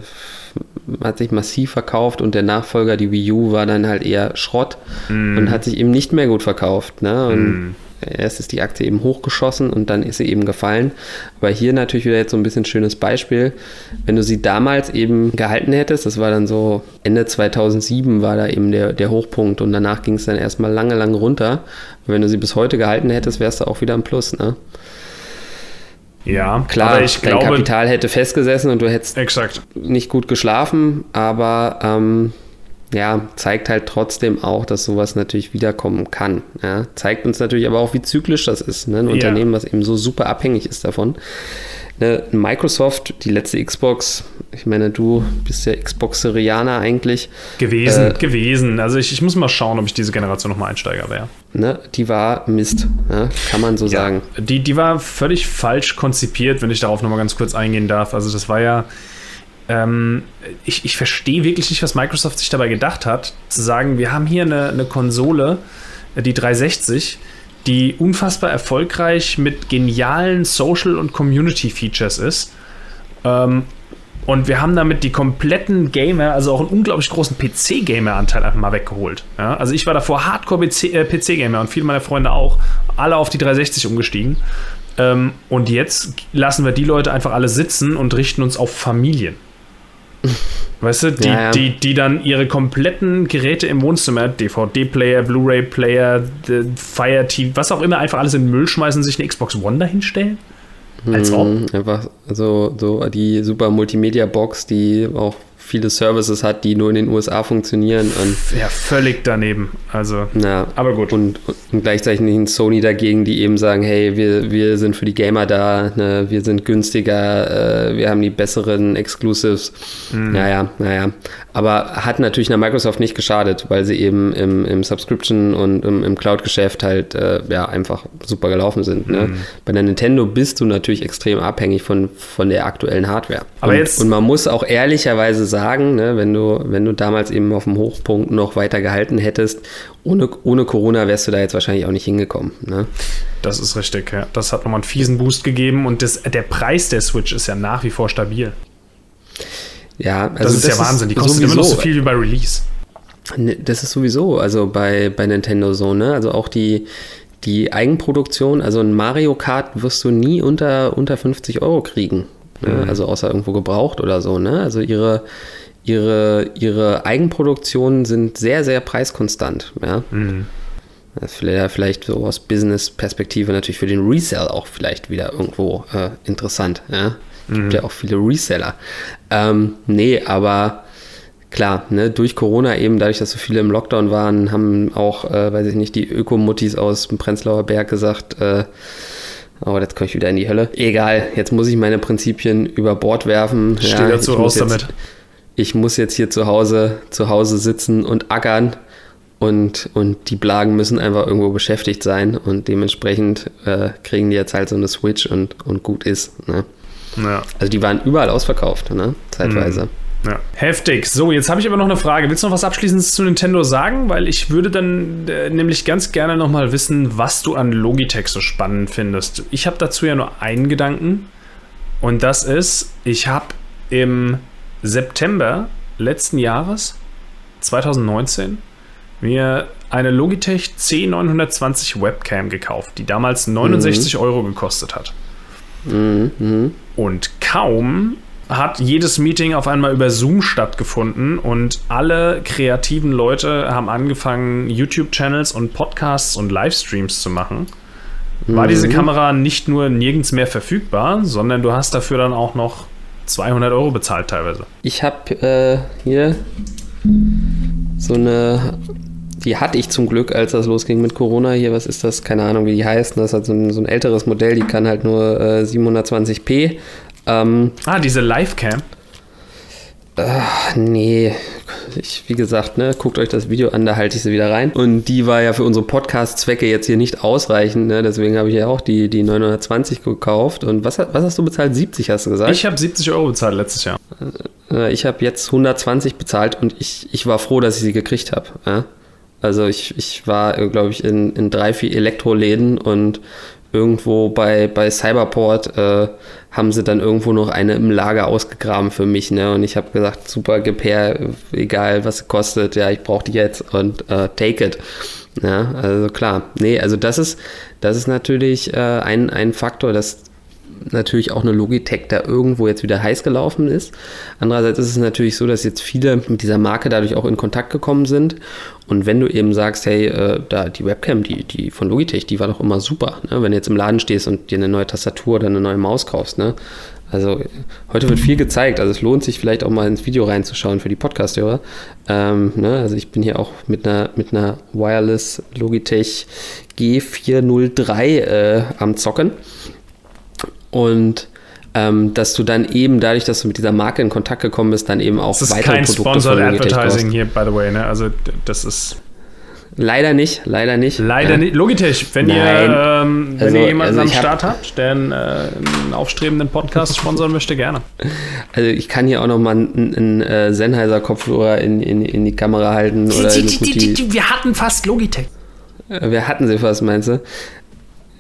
hat sich massiv verkauft und der Nachfolger, die Wii U, war dann halt eher Schrott mm. und hat sich eben nicht mehr gut verkauft. Ne? Und mm. Erst ist die Aktie eben hochgeschossen und dann ist sie eben gefallen. Aber hier natürlich wieder jetzt so ein bisschen schönes Beispiel. Wenn du sie damals eben gehalten hättest, das war dann so Ende 2007 war da eben der, der Hochpunkt und danach ging es dann erstmal lange, lange runter. Wenn du sie bis heute gehalten hättest, wärst du auch wieder im Plus. Ne? Ja, klar, ich dein glaube, Kapital hätte festgesessen und du hättest exakt. nicht gut geschlafen, aber ähm, ja, zeigt halt trotzdem auch, dass sowas natürlich wiederkommen kann. Ja, zeigt uns natürlich aber auch, wie zyklisch das ist. Ne? Ein ja. Unternehmen, was eben so super abhängig ist davon. Ne, Microsoft, die letzte Xbox, ich meine, du bist ja Xboxerianer eigentlich. Gewesen, äh, gewesen. Also ich, ich muss mal schauen, ob ich diese Generation nochmal Einsteiger wäre. Ne, die war Mist, ne? kann man so ja, sagen. Die, die war völlig falsch konzipiert, wenn ich darauf nochmal ganz kurz eingehen darf. Also das war ja, ähm, ich, ich verstehe wirklich nicht, was Microsoft sich dabei gedacht hat, zu sagen, wir haben hier eine, eine Konsole, die 360, die unfassbar erfolgreich mit genialen Social- und Community-Features ist. Ähm, und wir haben damit die kompletten Gamer, also auch einen unglaublich großen PC-Gamer-Anteil einfach mal weggeholt. Ja? Also ich war davor Hardcore-PC-Gamer äh, und viele meiner Freunde auch, alle auf die 360 umgestiegen. Ähm, und jetzt lassen wir die Leute einfach alle sitzen und richten uns auf Familien. Weißt du, die, ja, ja. Die, die dann ihre kompletten Geräte im Wohnzimmer, DVD-Player, Blu-ray-Player, Fire TV, was auch immer, einfach alles in den Müll schmeißen, sich eine Xbox One dahinstellen? Als ob. Mhm, einfach so, so die super Multimedia-Box, die auch viele Services hat, die nur in den USA funktionieren. Und ja, völlig daneben. Also, ja, aber gut. Und, und gleichzeitig ein Sony dagegen, die eben sagen, hey, wir, wir sind für die Gamer da, ne, wir sind günstiger, äh, wir haben die besseren Exclusives. Mhm. Naja, naja. Aber hat natürlich einer Microsoft nicht geschadet, weil sie eben im, im Subscription und im, im Cloud-Geschäft halt äh, ja, einfach super gelaufen sind. Ne? Mhm. Bei der Nintendo bist du natürlich extrem abhängig von, von der aktuellen Hardware. Aber und, jetzt und man muss auch ehrlicherweise sagen, sagen, ne, wenn, du, wenn du damals eben auf dem Hochpunkt noch weiter gehalten hättest, ohne, ohne Corona wärst du da jetzt wahrscheinlich auch nicht hingekommen. Ne? Das ist richtig, ja. Das hat nochmal einen fiesen Boost gegeben und das, der Preis der Switch ist ja nach wie vor stabil. Ja, also das ist das ja Wahnsinn. Die kostet immer noch so viel wie bei Release. Ne, das ist sowieso, also bei, bei Nintendo so, ne? Also auch die, die Eigenproduktion, also ein Mario Kart wirst du nie unter, unter 50 Euro kriegen. Ne? Mhm. Also außer irgendwo gebraucht oder so. Ne? Also ihre, ihre, ihre Eigenproduktionen sind sehr, sehr preiskonstant. Ja? Mhm. Das ist vielleicht so aus Business-Perspektive natürlich für den Resell auch vielleicht wieder irgendwo äh, interessant. Ja? Es gibt mhm. ja auch viele Reseller. Ähm, nee, aber klar, ne, durch Corona eben, dadurch, dass so viele im Lockdown waren, haben auch, äh, weiß ich nicht, die Ökomuttis aus dem Prenzlauer Berg gesagt, äh, Oh, jetzt komme ich wieder in die Hölle. Egal, jetzt muss ich meine Prinzipien über Bord werfen. Steh ja, dazu raus jetzt, damit. Ich muss jetzt hier zu Hause, zu Hause sitzen und ackern und, und die Blagen müssen einfach irgendwo beschäftigt sein und dementsprechend äh, kriegen die jetzt halt so eine Switch und, und gut ist. Ne? Ja. Also die waren überall ausverkauft, ne? zeitweise. Mhm. Ja. Heftig. So, jetzt habe ich aber noch eine Frage. Willst du noch was Abschließendes zu Nintendo sagen? Weil ich würde dann äh, nämlich ganz gerne noch mal wissen, was du an Logitech so spannend findest. Ich habe dazu ja nur einen Gedanken. Und das ist, ich habe im September letzten Jahres, 2019, mir eine Logitech C920 Webcam gekauft, die damals 69 mhm. Euro gekostet hat. Mhm. mhm. Und kaum hat jedes Meeting auf einmal über Zoom stattgefunden und alle kreativen Leute haben angefangen, YouTube-Channels und Podcasts und Livestreams zu machen. War mhm. diese Kamera nicht nur nirgends mehr verfügbar, sondern du hast dafür dann auch noch 200 Euro bezahlt teilweise. Ich habe äh, hier so eine, die hatte ich zum Glück, als das losging mit Corona. Hier, was ist das? Keine Ahnung, wie die heißt. Das ist halt so ein, so ein älteres Modell, die kann halt nur äh, 720p ähm, ah, diese Livecam? Äh, nee, ich, wie gesagt, ne, guckt euch das Video an, da halte ich sie wieder rein. Und die war ja für unsere Podcast-Zwecke jetzt hier nicht ausreichend, ne? deswegen habe ich ja auch die, die 920 gekauft. Und was, was hast du bezahlt? 70 hast du gesagt? Ich habe 70 Euro bezahlt letztes Jahr. Äh, ich habe jetzt 120 bezahlt und ich, ich war froh, dass ich sie gekriegt habe. Ja? Also ich, ich war, glaube ich, in, in drei, vier Elektroläden und irgendwo bei, bei Cyberport äh, haben sie dann irgendwo noch eine im Lager ausgegraben für mich, ne? Und ich habe gesagt, super, gib her, egal was kostet, ja, ich brauche die jetzt und äh, take it. Ja, also klar. Nee, also das ist, das ist natürlich äh, ein, ein Faktor, dass natürlich auch eine Logitech da irgendwo jetzt wieder heiß gelaufen ist. Andererseits ist es natürlich so, dass jetzt viele mit dieser Marke dadurch auch in Kontakt gekommen sind. Und wenn du eben sagst, hey, äh, da die Webcam, die, die von Logitech, die war doch immer super. Ne? Wenn du jetzt im Laden stehst und dir eine neue Tastatur oder eine neue Maus kaufst, ne? Also heute wird viel gezeigt, also es lohnt sich vielleicht auch mal ins Video reinzuschauen für die Podcast-Hörer. Ähm, ne? Also ich bin hier auch mit einer, mit einer Wireless Logitech G403 äh, am Zocken. Und ähm, dass du dann eben dadurch, dass du mit dieser Marke in Kontakt gekommen bist, dann eben auch das ist weitere kein Produkte Sponsored Advertising hier, by the way. Ne? Also das ist Leider nicht, leider nicht. Leider ja. nicht. Logitech, wenn Nein. ihr, ähm, wenn also, ihr jemanden also am Start hab, habt, der einen, äh, einen, aufstrebenden Podcast [LAUGHS] sponsern möchte, gerne. Also ich kann hier auch noch mal einen, einen äh, Sennheiser-Kopfhörer in, in, in die Kamera halten. Oder die, die, die, wir hatten fast Logitech. Äh, wir hatten sie fast, meinst du?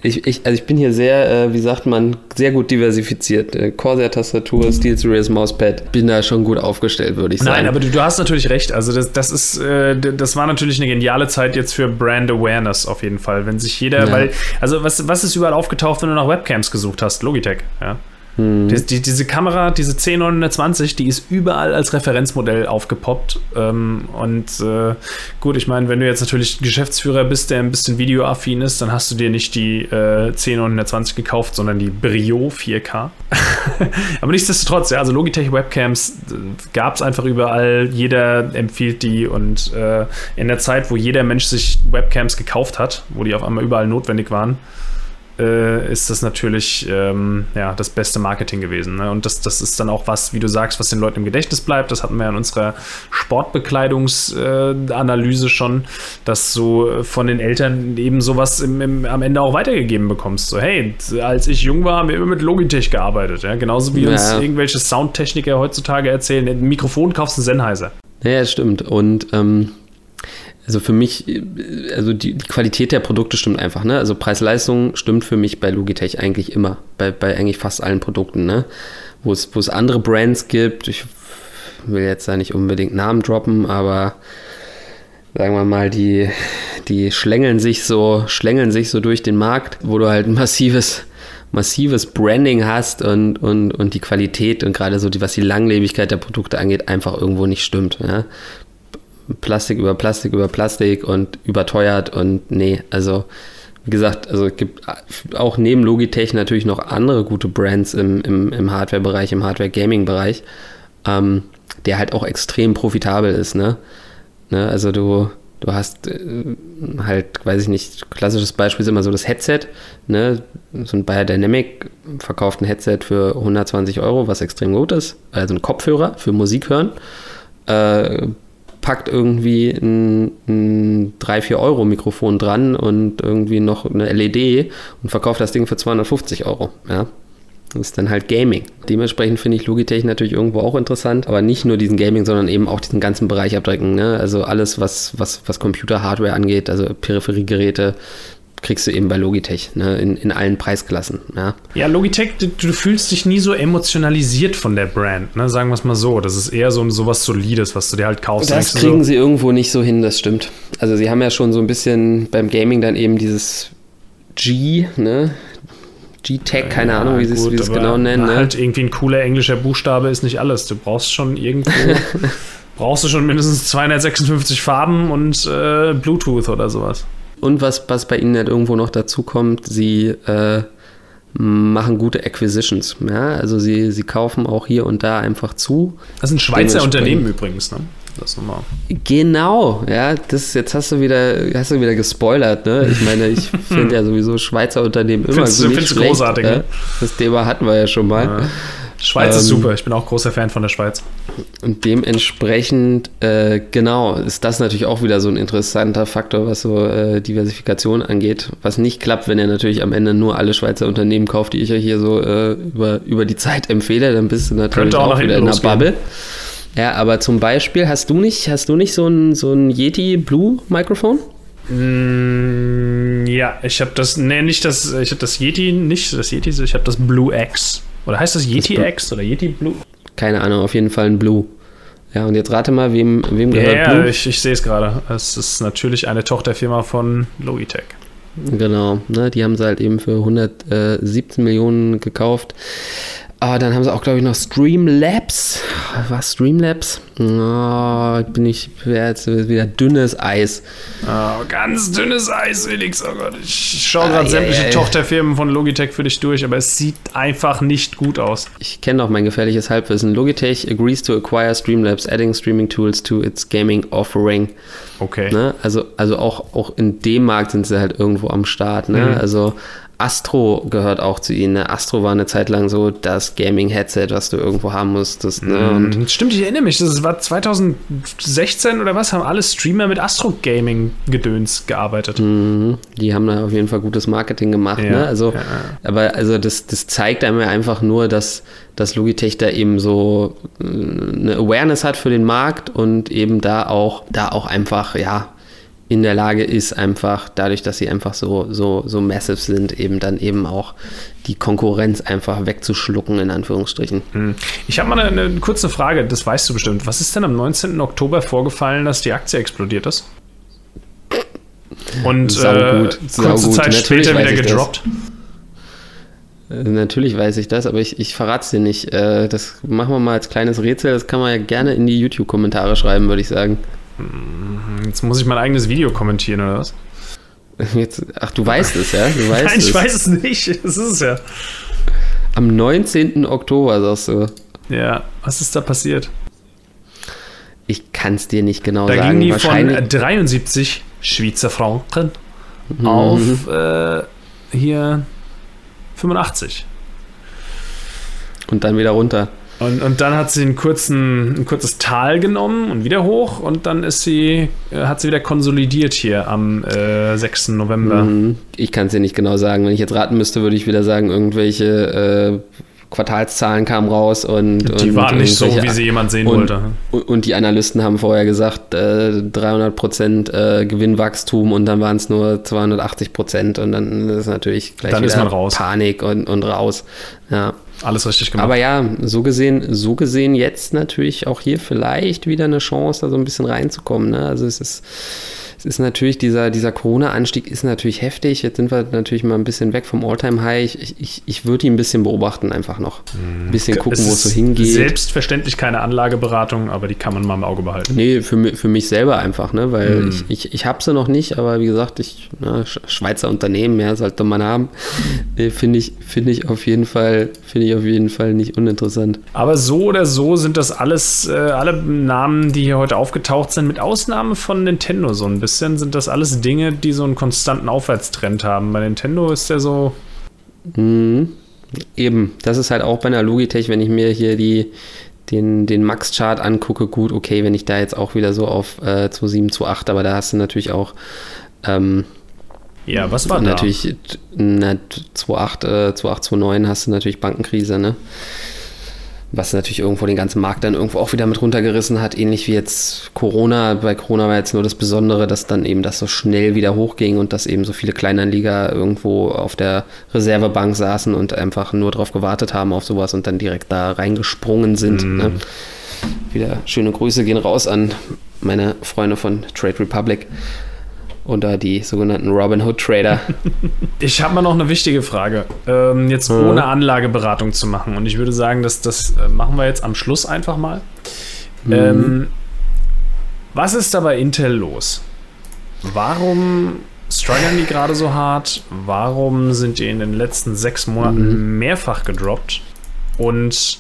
Ich, ich, also ich bin hier sehr, äh, wie sagt man, sehr gut diversifiziert. Äh, Corsair-Tastatur, SteelSeries Mauspad, bin da schon gut aufgestellt, würde ich sagen. Nein, aber du, du, hast natürlich recht. Also das, das ist, äh, das war natürlich eine geniale Zeit jetzt für Brand Awareness auf jeden Fall. Wenn sich jeder, ja. weil, also was, was ist überall aufgetaucht, wenn du nach Webcams gesucht hast? Logitech, ja. Hm. Die, die, diese Kamera, diese C920, die ist überall als Referenzmodell aufgepoppt. Ähm, und äh, gut, ich meine, wenn du jetzt natürlich Geschäftsführer bist, der ein bisschen videoaffin ist, dann hast du dir nicht die äh, C920 gekauft, sondern die Brio 4K. [LAUGHS] Aber nichtsdestotrotz, ja, also Logitech Webcams äh, gab es einfach überall. Jeder empfiehlt die und äh, in der Zeit, wo jeder Mensch sich Webcams gekauft hat, wo die auf einmal überall notwendig waren, äh, ist das natürlich ähm, ja, das beste Marketing gewesen. Ne? Und das, das ist dann auch was, wie du sagst, was den Leuten im Gedächtnis bleibt. Das hatten wir in unserer Sportbekleidungsanalyse äh, schon, dass du von den Eltern eben sowas im, im, am Ende auch weitergegeben bekommst. So, hey, als ich jung war, haben wir immer mit Logitech gearbeitet. Ja? Genauso wie ja. uns irgendwelche Soundtechniker heutzutage erzählen, ein Mikrofon kaufst du Sennheiser. Ja, stimmt. Und ähm, also für mich, also die, die, Qualität der Produkte stimmt einfach, ne? Also Preis-Leistung stimmt für mich bei Logitech eigentlich immer, bei, bei eigentlich fast allen Produkten, ne? Wo es, wo es andere Brands gibt, ich will jetzt da nicht unbedingt Namen droppen, aber sagen wir mal, die, die schlängeln sich so, schlängeln sich so durch den Markt, wo du halt ein massives, massives Branding hast und, und, und die Qualität und gerade so die, was die Langlebigkeit der Produkte angeht, einfach irgendwo nicht stimmt. Ja? Plastik über Plastik über Plastik und überteuert und nee, also wie gesagt, also es gibt auch neben Logitech natürlich noch andere gute Brands im, im, im Hardware-Bereich, im Hardware-Gaming-Bereich, ähm, der halt auch extrem profitabel ist, ne? ne? Also du, du hast äh, halt, weiß ich nicht, klassisches Beispiel ist immer so das Headset, ne? So ein Biodynamic verkauft ein Headset für 120 Euro, was extrem gut ist, also ein Kopfhörer für Musik hören. Äh, packt irgendwie ein, ein 3-4 Euro Mikrofon dran und irgendwie noch eine LED und verkauft das Ding für 250 Euro. Ja. Das ist dann halt Gaming. Dementsprechend finde ich Logitech natürlich irgendwo auch interessant, aber nicht nur diesen Gaming, sondern eben auch diesen ganzen Bereich abdecken. Ne? Also alles, was, was, was Computer-Hardware angeht, also Peripheriegeräte, kriegst du eben bei Logitech, ne, in, in allen Preisklassen. Ja, ja Logitech, du, du, fühlst dich nie so emotionalisiert von der Brand, ne, sagen wir es mal so. Das ist eher so, so was Solides, was du dir halt kaufst. Das kriegen so. sie irgendwo nicht so hin, das stimmt. Also sie haben ja schon so ein bisschen beim Gaming dann eben dieses G, ne, G-Tech, keine ja, Ahnung, wie sie es genau nennen. Ne? Halt irgendwie ein cooler englischer Buchstabe ist nicht alles. Du brauchst schon irgendwo, [LAUGHS] brauchst du schon mindestens 256 Farben und äh, Bluetooth oder sowas. Und was, was bei ihnen halt irgendwo noch dazu kommt, sie äh, machen gute Acquisitions. Ja? Also sie, sie kaufen auch hier und da einfach zu. Das sind Schweizer Unternehmen übrigens, ne? Das nochmal. Genau, ja, das jetzt hast du wieder, hast du wieder gespoilert, ne? Ich meine, ich [LAUGHS] finde ja sowieso Schweizer Unternehmen immer findest, gut. Findest großartig, ne? Das Thema hatten wir ja schon mal. Ja. Schweiz ähm, ist super, ich bin auch großer Fan von der Schweiz. Und dementsprechend, äh, genau, ist das natürlich auch wieder so ein interessanter Faktor, was so äh, Diversifikation angeht. Was nicht klappt, wenn er natürlich am Ende nur alle Schweizer Unternehmen kauft, die ich ja hier so äh, über, über die Zeit empfehle, dann bist du natürlich auch, auch wieder in einer Bubble. Ja, aber zum Beispiel, hast du nicht, hast du nicht so ein, so ein Yeti Blue Mikrofon? Mm, Ja, ich habe das, nee, nicht das, ich habe das Yeti, nicht das Yeti, ich habe das Blue X. Oder heißt das Yeti das X oder Yeti Blue? Keine Ahnung, auf jeden Fall ein Blue. Ja, und jetzt rate mal, wem, wem gehört ja, Blue? Ja, ich, ich sehe es gerade. Es ist natürlich eine Tochterfirma von Logitech. Genau, ne, die haben sie halt eben für 117 Millionen gekauft. Aber dann haben sie auch, glaube ich, noch Streamlabs. Was Streamlabs? Oh, bin ich jetzt wieder dünnes Eis. Oh, ganz dünnes Eis, Felix. Oh Gott, ich schaue gerade ah, sämtliche yeah, Tochterfirmen von Logitech für dich durch, aber es sieht einfach nicht gut aus. Ich kenne auch mein gefährliches Halbwissen. Logitech agrees to acquire Streamlabs, adding streaming tools to its gaming offering. Okay. Ne? Also, also auch, auch in dem Markt sind sie halt irgendwo am Start. Ne? Mhm. Also Astro gehört auch zu ihnen. Ne? Astro war eine Zeit lang so das Gaming-Headset, was du irgendwo haben musstest. Ne? Und mhm. Stimmt, ich erinnere mich. Das war 2016 oder was? Haben alle Streamer mit Astro Gaming Gedöns gearbeitet. Mhm. Die haben da auf jeden Fall gutes Marketing gemacht. Ja, ne? Also, ja. aber also das, das zeigt einem ja einfach nur, dass, dass Logitech da eben so äh, eine Awareness hat für den Markt und eben da auch, da auch einfach, ja, in der Lage ist, einfach dadurch, dass sie einfach so, so, so massive sind, eben dann eben auch die Konkurrenz einfach wegzuschlucken, in Anführungsstrichen. Hm. Ich habe mal eine, eine, kurze Frage, das weißt du bestimmt. Was ist denn am 19. Oktober vorgefallen, dass die Aktie explodiert ist? Und äh, kurze Zeit Natürlich später wieder gedroppt? Das. Äh, natürlich weiß ich das, aber ich, ich verrate es dir nicht. Äh, das machen wir mal als kleines Rätsel. Das kann man ja gerne in die YouTube-Kommentare schreiben, würde ich sagen. Jetzt muss ich mein eigenes Video kommentieren, oder was? Jetzt, ach, du weißt es, ja? Du [LAUGHS] weißt Nein, ich es. weiß es nicht. Das ist es ja. Am 19. Oktober, sagst du. Ja, was ist da passiert? Ich kann es dir nicht genau da sagen. Da ging die von 73 Schweizer Franken mhm. auf äh, hier 85. Und dann wieder runter. Und, und dann hat sie einen kurzen, ein kurzes Tal genommen und wieder hoch und dann ist sie, äh, hat sie wieder konsolidiert hier am äh, 6. November. Mhm. Ich kann es dir nicht genau sagen. Wenn ich jetzt raten müsste, würde ich wieder sagen, irgendwelche äh, Quartalszahlen kamen raus und. Die und waren nicht so, wie sie jemand sehen und, wollte. Und die Analysten haben vorher gesagt, äh, 300 Prozent äh, Gewinnwachstum und dann waren es nur 280 Prozent und dann ist natürlich gleich dann wieder Panik und, und raus. Ja. Alles richtig gemacht. Aber ja, so gesehen, so gesehen jetzt natürlich auch hier vielleicht wieder eine Chance, da so ein bisschen reinzukommen. Ne? Also es ist es ist natürlich, dieser, dieser Corona-Anstieg ist natürlich heftig. Jetzt sind wir natürlich mal ein bisschen weg vom All-Time-High. Ich, ich, ich würde ihn ein bisschen beobachten, einfach noch. Ein bisschen gucken, wo es so hingeht. Selbstverständlich keine Anlageberatung, aber die kann man mal im Auge behalten. Nee, für, für mich selber einfach, ne? weil mm. ich, ich, ich habe sie noch nicht, aber wie gesagt, ich, ne, Schweizer Unternehmen, ja, sollte man haben. Nee, Finde ich, find ich auf jeden Fall, finde ich auf jeden Fall nicht uninteressant. Aber so oder so sind das alles, äh, alle Namen, die hier heute aufgetaucht sind, mit Ausnahme von Nintendo so ein bisschen bisschen sind das alles Dinge, die so einen konstanten Aufwärtstrend haben. Bei Nintendo ist der so. Mhm. Eben, das ist halt auch bei einer Logitech, wenn ich mir hier die, den, den Max-Chart angucke, gut, okay, wenn ich da jetzt auch wieder so auf äh, 27, 28, aber da hast du natürlich auch. Ähm, ja, was war natürlich, da? Natürlich, 28, äh, 28, 29 hast du natürlich Bankenkrise, ne? Was natürlich irgendwo den ganzen Markt dann irgendwo auch wieder mit runtergerissen hat, ähnlich wie jetzt Corona. Bei Corona war jetzt nur das Besondere, dass dann eben das so schnell wieder hochging und dass eben so viele Kleinanleger irgendwo auf der Reservebank saßen und einfach nur darauf gewartet haben auf sowas und dann direkt da reingesprungen sind. Mm. Ne? Wieder schöne Grüße gehen raus an meine Freunde von Trade Republic oder die sogenannten Robin Hood Trader. [LAUGHS] Ich habe mal noch eine wichtige Frage. Ähm, jetzt mhm. ohne Anlageberatung zu machen. Und ich würde sagen, dass das äh, machen wir jetzt am Schluss einfach mal. Mhm. Ähm, was ist da bei Intel los? Warum strugglen die gerade so hart? Warum sind die in den letzten sechs Monaten mhm. mehrfach gedroppt? Und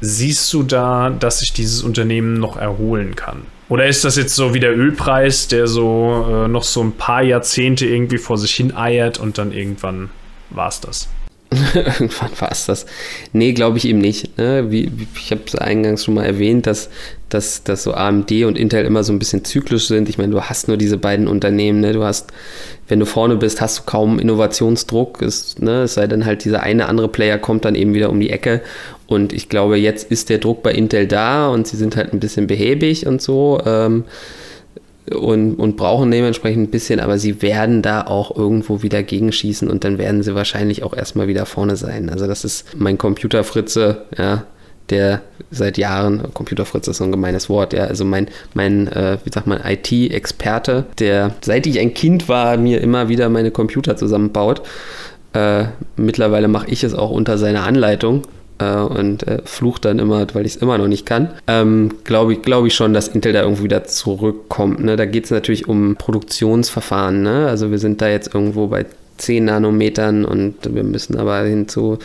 siehst du da, dass sich dieses Unternehmen noch erholen kann? Oder ist das jetzt so wie der Ölpreis, der so äh, noch so ein paar Jahrzehnte irgendwie vor sich hin eiert und dann irgendwann war es das? [LAUGHS] irgendwann war es das. Nee, glaube ich eben nicht. Ne? Wie, ich habe es eingangs schon mal erwähnt, dass, dass, dass so AMD und Intel immer so ein bisschen zyklisch sind. Ich meine, du hast nur diese beiden Unternehmen. Ne? Du hast, wenn du vorne bist, hast du kaum Innovationsdruck. Es, ne? es sei denn halt, dieser eine andere Player kommt dann eben wieder um die Ecke und ich glaube, jetzt ist der Druck bei Intel da und sie sind halt ein bisschen behäbig und so. Ähm, und, und brauchen dementsprechend ein bisschen, aber sie werden da auch irgendwo wieder gegenschießen und dann werden sie wahrscheinlich auch erstmal wieder vorne sein. Also das ist mein Computerfritze, ja, der seit Jahren, Computerfritz ist so ein gemeines Wort, ja, also mein, mein äh, wie sagt man, IT-Experte, der seit ich ein Kind war, mir immer wieder meine Computer zusammenbaut. Äh, mittlerweile mache ich es auch unter seiner Anleitung äh, und äh, flucht dann immer, weil ich es immer noch nicht kann. Ähm, Glaube ich, glaub ich schon, dass Intel da irgendwie wieder zurückkommt. Ne? Da geht es natürlich um Produktionsverfahren. Ne? Also wir sind da jetzt irgendwo bei 10 Nanometern und wir müssen aber hin zu,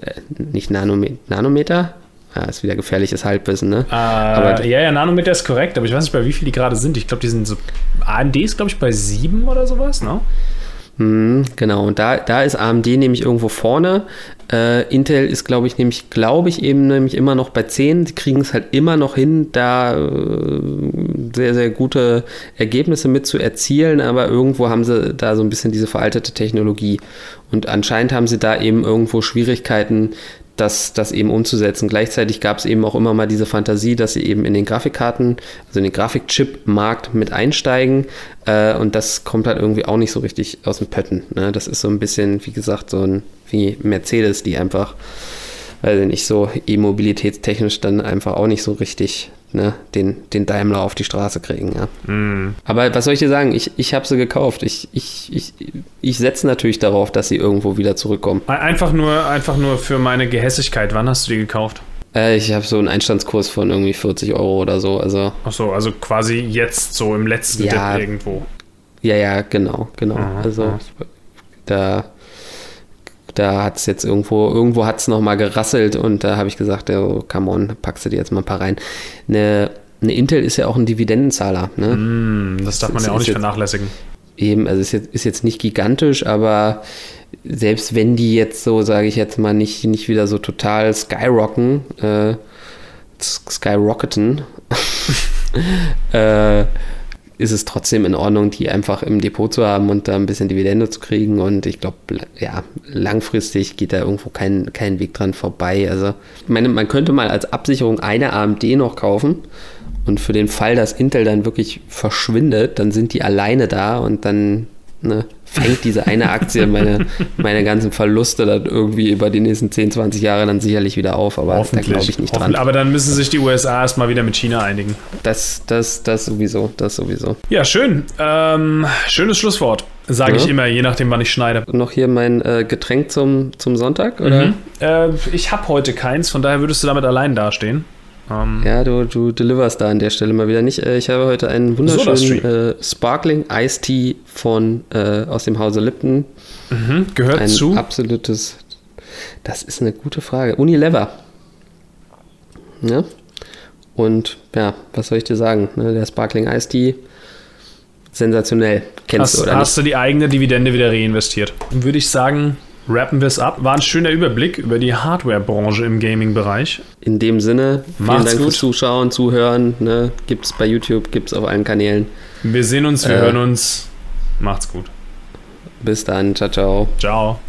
äh, nicht Nanometer, Nanometer? Ja, ist wieder gefährliches Halbwissen, ne? Äh, aber ja, ja, Nanometer ist korrekt, aber ich weiß nicht, bei wie viel die gerade sind. Ich glaube, die sind so. AMD ist, glaube ich, bei 7 oder sowas, ne? Mhm, genau, und da, da ist AMD nämlich irgendwo vorne. Äh, Intel ist, glaube ich, nämlich, glaube ich, eben nämlich immer noch bei 10. Sie kriegen es halt immer noch hin, da äh, sehr, sehr gute Ergebnisse mit zu erzielen, aber irgendwo haben sie da so ein bisschen diese veraltete Technologie. Und anscheinend haben sie da eben irgendwo Schwierigkeiten, das, das eben umzusetzen. Gleichzeitig gab es eben auch immer mal diese Fantasie, dass sie eben in den Grafikkarten, also in den Grafikchip-Markt mit einsteigen. Äh, und das kommt halt irgendwie auch nicht so richtig aus dem Pötten. Ne? Das ist so ein bisschen, wie gesagt, so ein wie Mercedes, die einfach, weiß ich nicht, so e-mobilitätstechnisch dann einfach auch nicht so richtig ne, den, den Daimler auf die Straße kriegen. Ja. Mm. Aber was soll ich dir sagen? Ich, ich habe sie gekauft. Ich, ich, ich, ich setze natürlich darauf, dass sie irgendwo wieder zurückkommen. Einfach nur, einfach nur für meine Gehässigkeit. Wann hast du die gekauft? Äh, ich habe so einen Einstandskurs von irgendwie 40 Euro oder so. Also. Ach so, also quasi jetzt so im letzten ja, Dip irgendwo. Ja, ja, genau, genau. Aha, also aha. da da hat es jetzt irgendwo, irgendwo hat es nochmal gerasselt und da habe ich gesagt, oh, come on, packst du dir jetzt mal ein paar rein. Eine, eine Intel ist ja auch ein Dividendenzahler. Ne? Mm, das darf man das ja auch nicht jetzt, vernachlässigen. Eben, also ist jetzt, ist jetzt nicht gigantisch, aber selbst wenn die jetzt so, sage ich jetzt mal, nicht, nicht wieder so total skyrocken, äh, skyrocketen, [LAUGHS] äh, ist es trotzdem in Ordnung, die einfach im Depot zu haben und da ein bisschen Dividende zu kriegen. Und ich glaube, ja, langfristig geht da irgendwo kein, kein Weg dran vorbei. Also, ich meine, man könnte mal als Absicherung eine AMD noch kaufen. Und für den Fall, dass Intel dann wirklich verschwindet, dann sind die alleine da und dann ne, fängt diese eine Aktie meine, meine ganzen Verluste dann irgendwie über die nächsten 10, 20 Jahre dann sicherlich wieder auf. Aber da glaube ich nicht dran. Aber dann müssen sich die USA erstmal wieder mit China einigen. Das, das, das sowieso, das sowieso. Ja, schön. Ähm, schönes Schlusswort. Sage ja. ich immer, je nachdem, wann ich schneide. Noch hier mein äh, Getränk zum, zum Sonntag, oder? Mhm. Äh, ich habe heute keins, von daher würdest du damit allein dastehen. Ähm, ja, du, du deliverst da an der Stelle mal wieder nicht. Äh, ich habe heute einen wunderschönen äh, Sparkling Ice Tea von äh, aus dem Hause Lipton. Mhm, gehört ein zu. absolutes. Das ist eine gute Frage. Unilever. Ja. Und ja, was soll ich dir sagen? Ne, der Sparkling Ice Tea sensationell. Kennst hast, du oder Hast nicht? du die eigene Dividende wieder reinvestiert? Würde ich sagen, Wrappen wir es ab. War ein schöner Überblick über die Hardware-Branche im Gaming-Bereich. In dem Sinne, vielen Macht's Dank gut. fürs Zuschauen, Zuhören. Ne? Gibt es bei YouTube, gibt es auf allen Kanälen. Wir sehen uns, wir äh, hören uns. Macht's gut. Bis dann. Ciao, ciao. Ciao.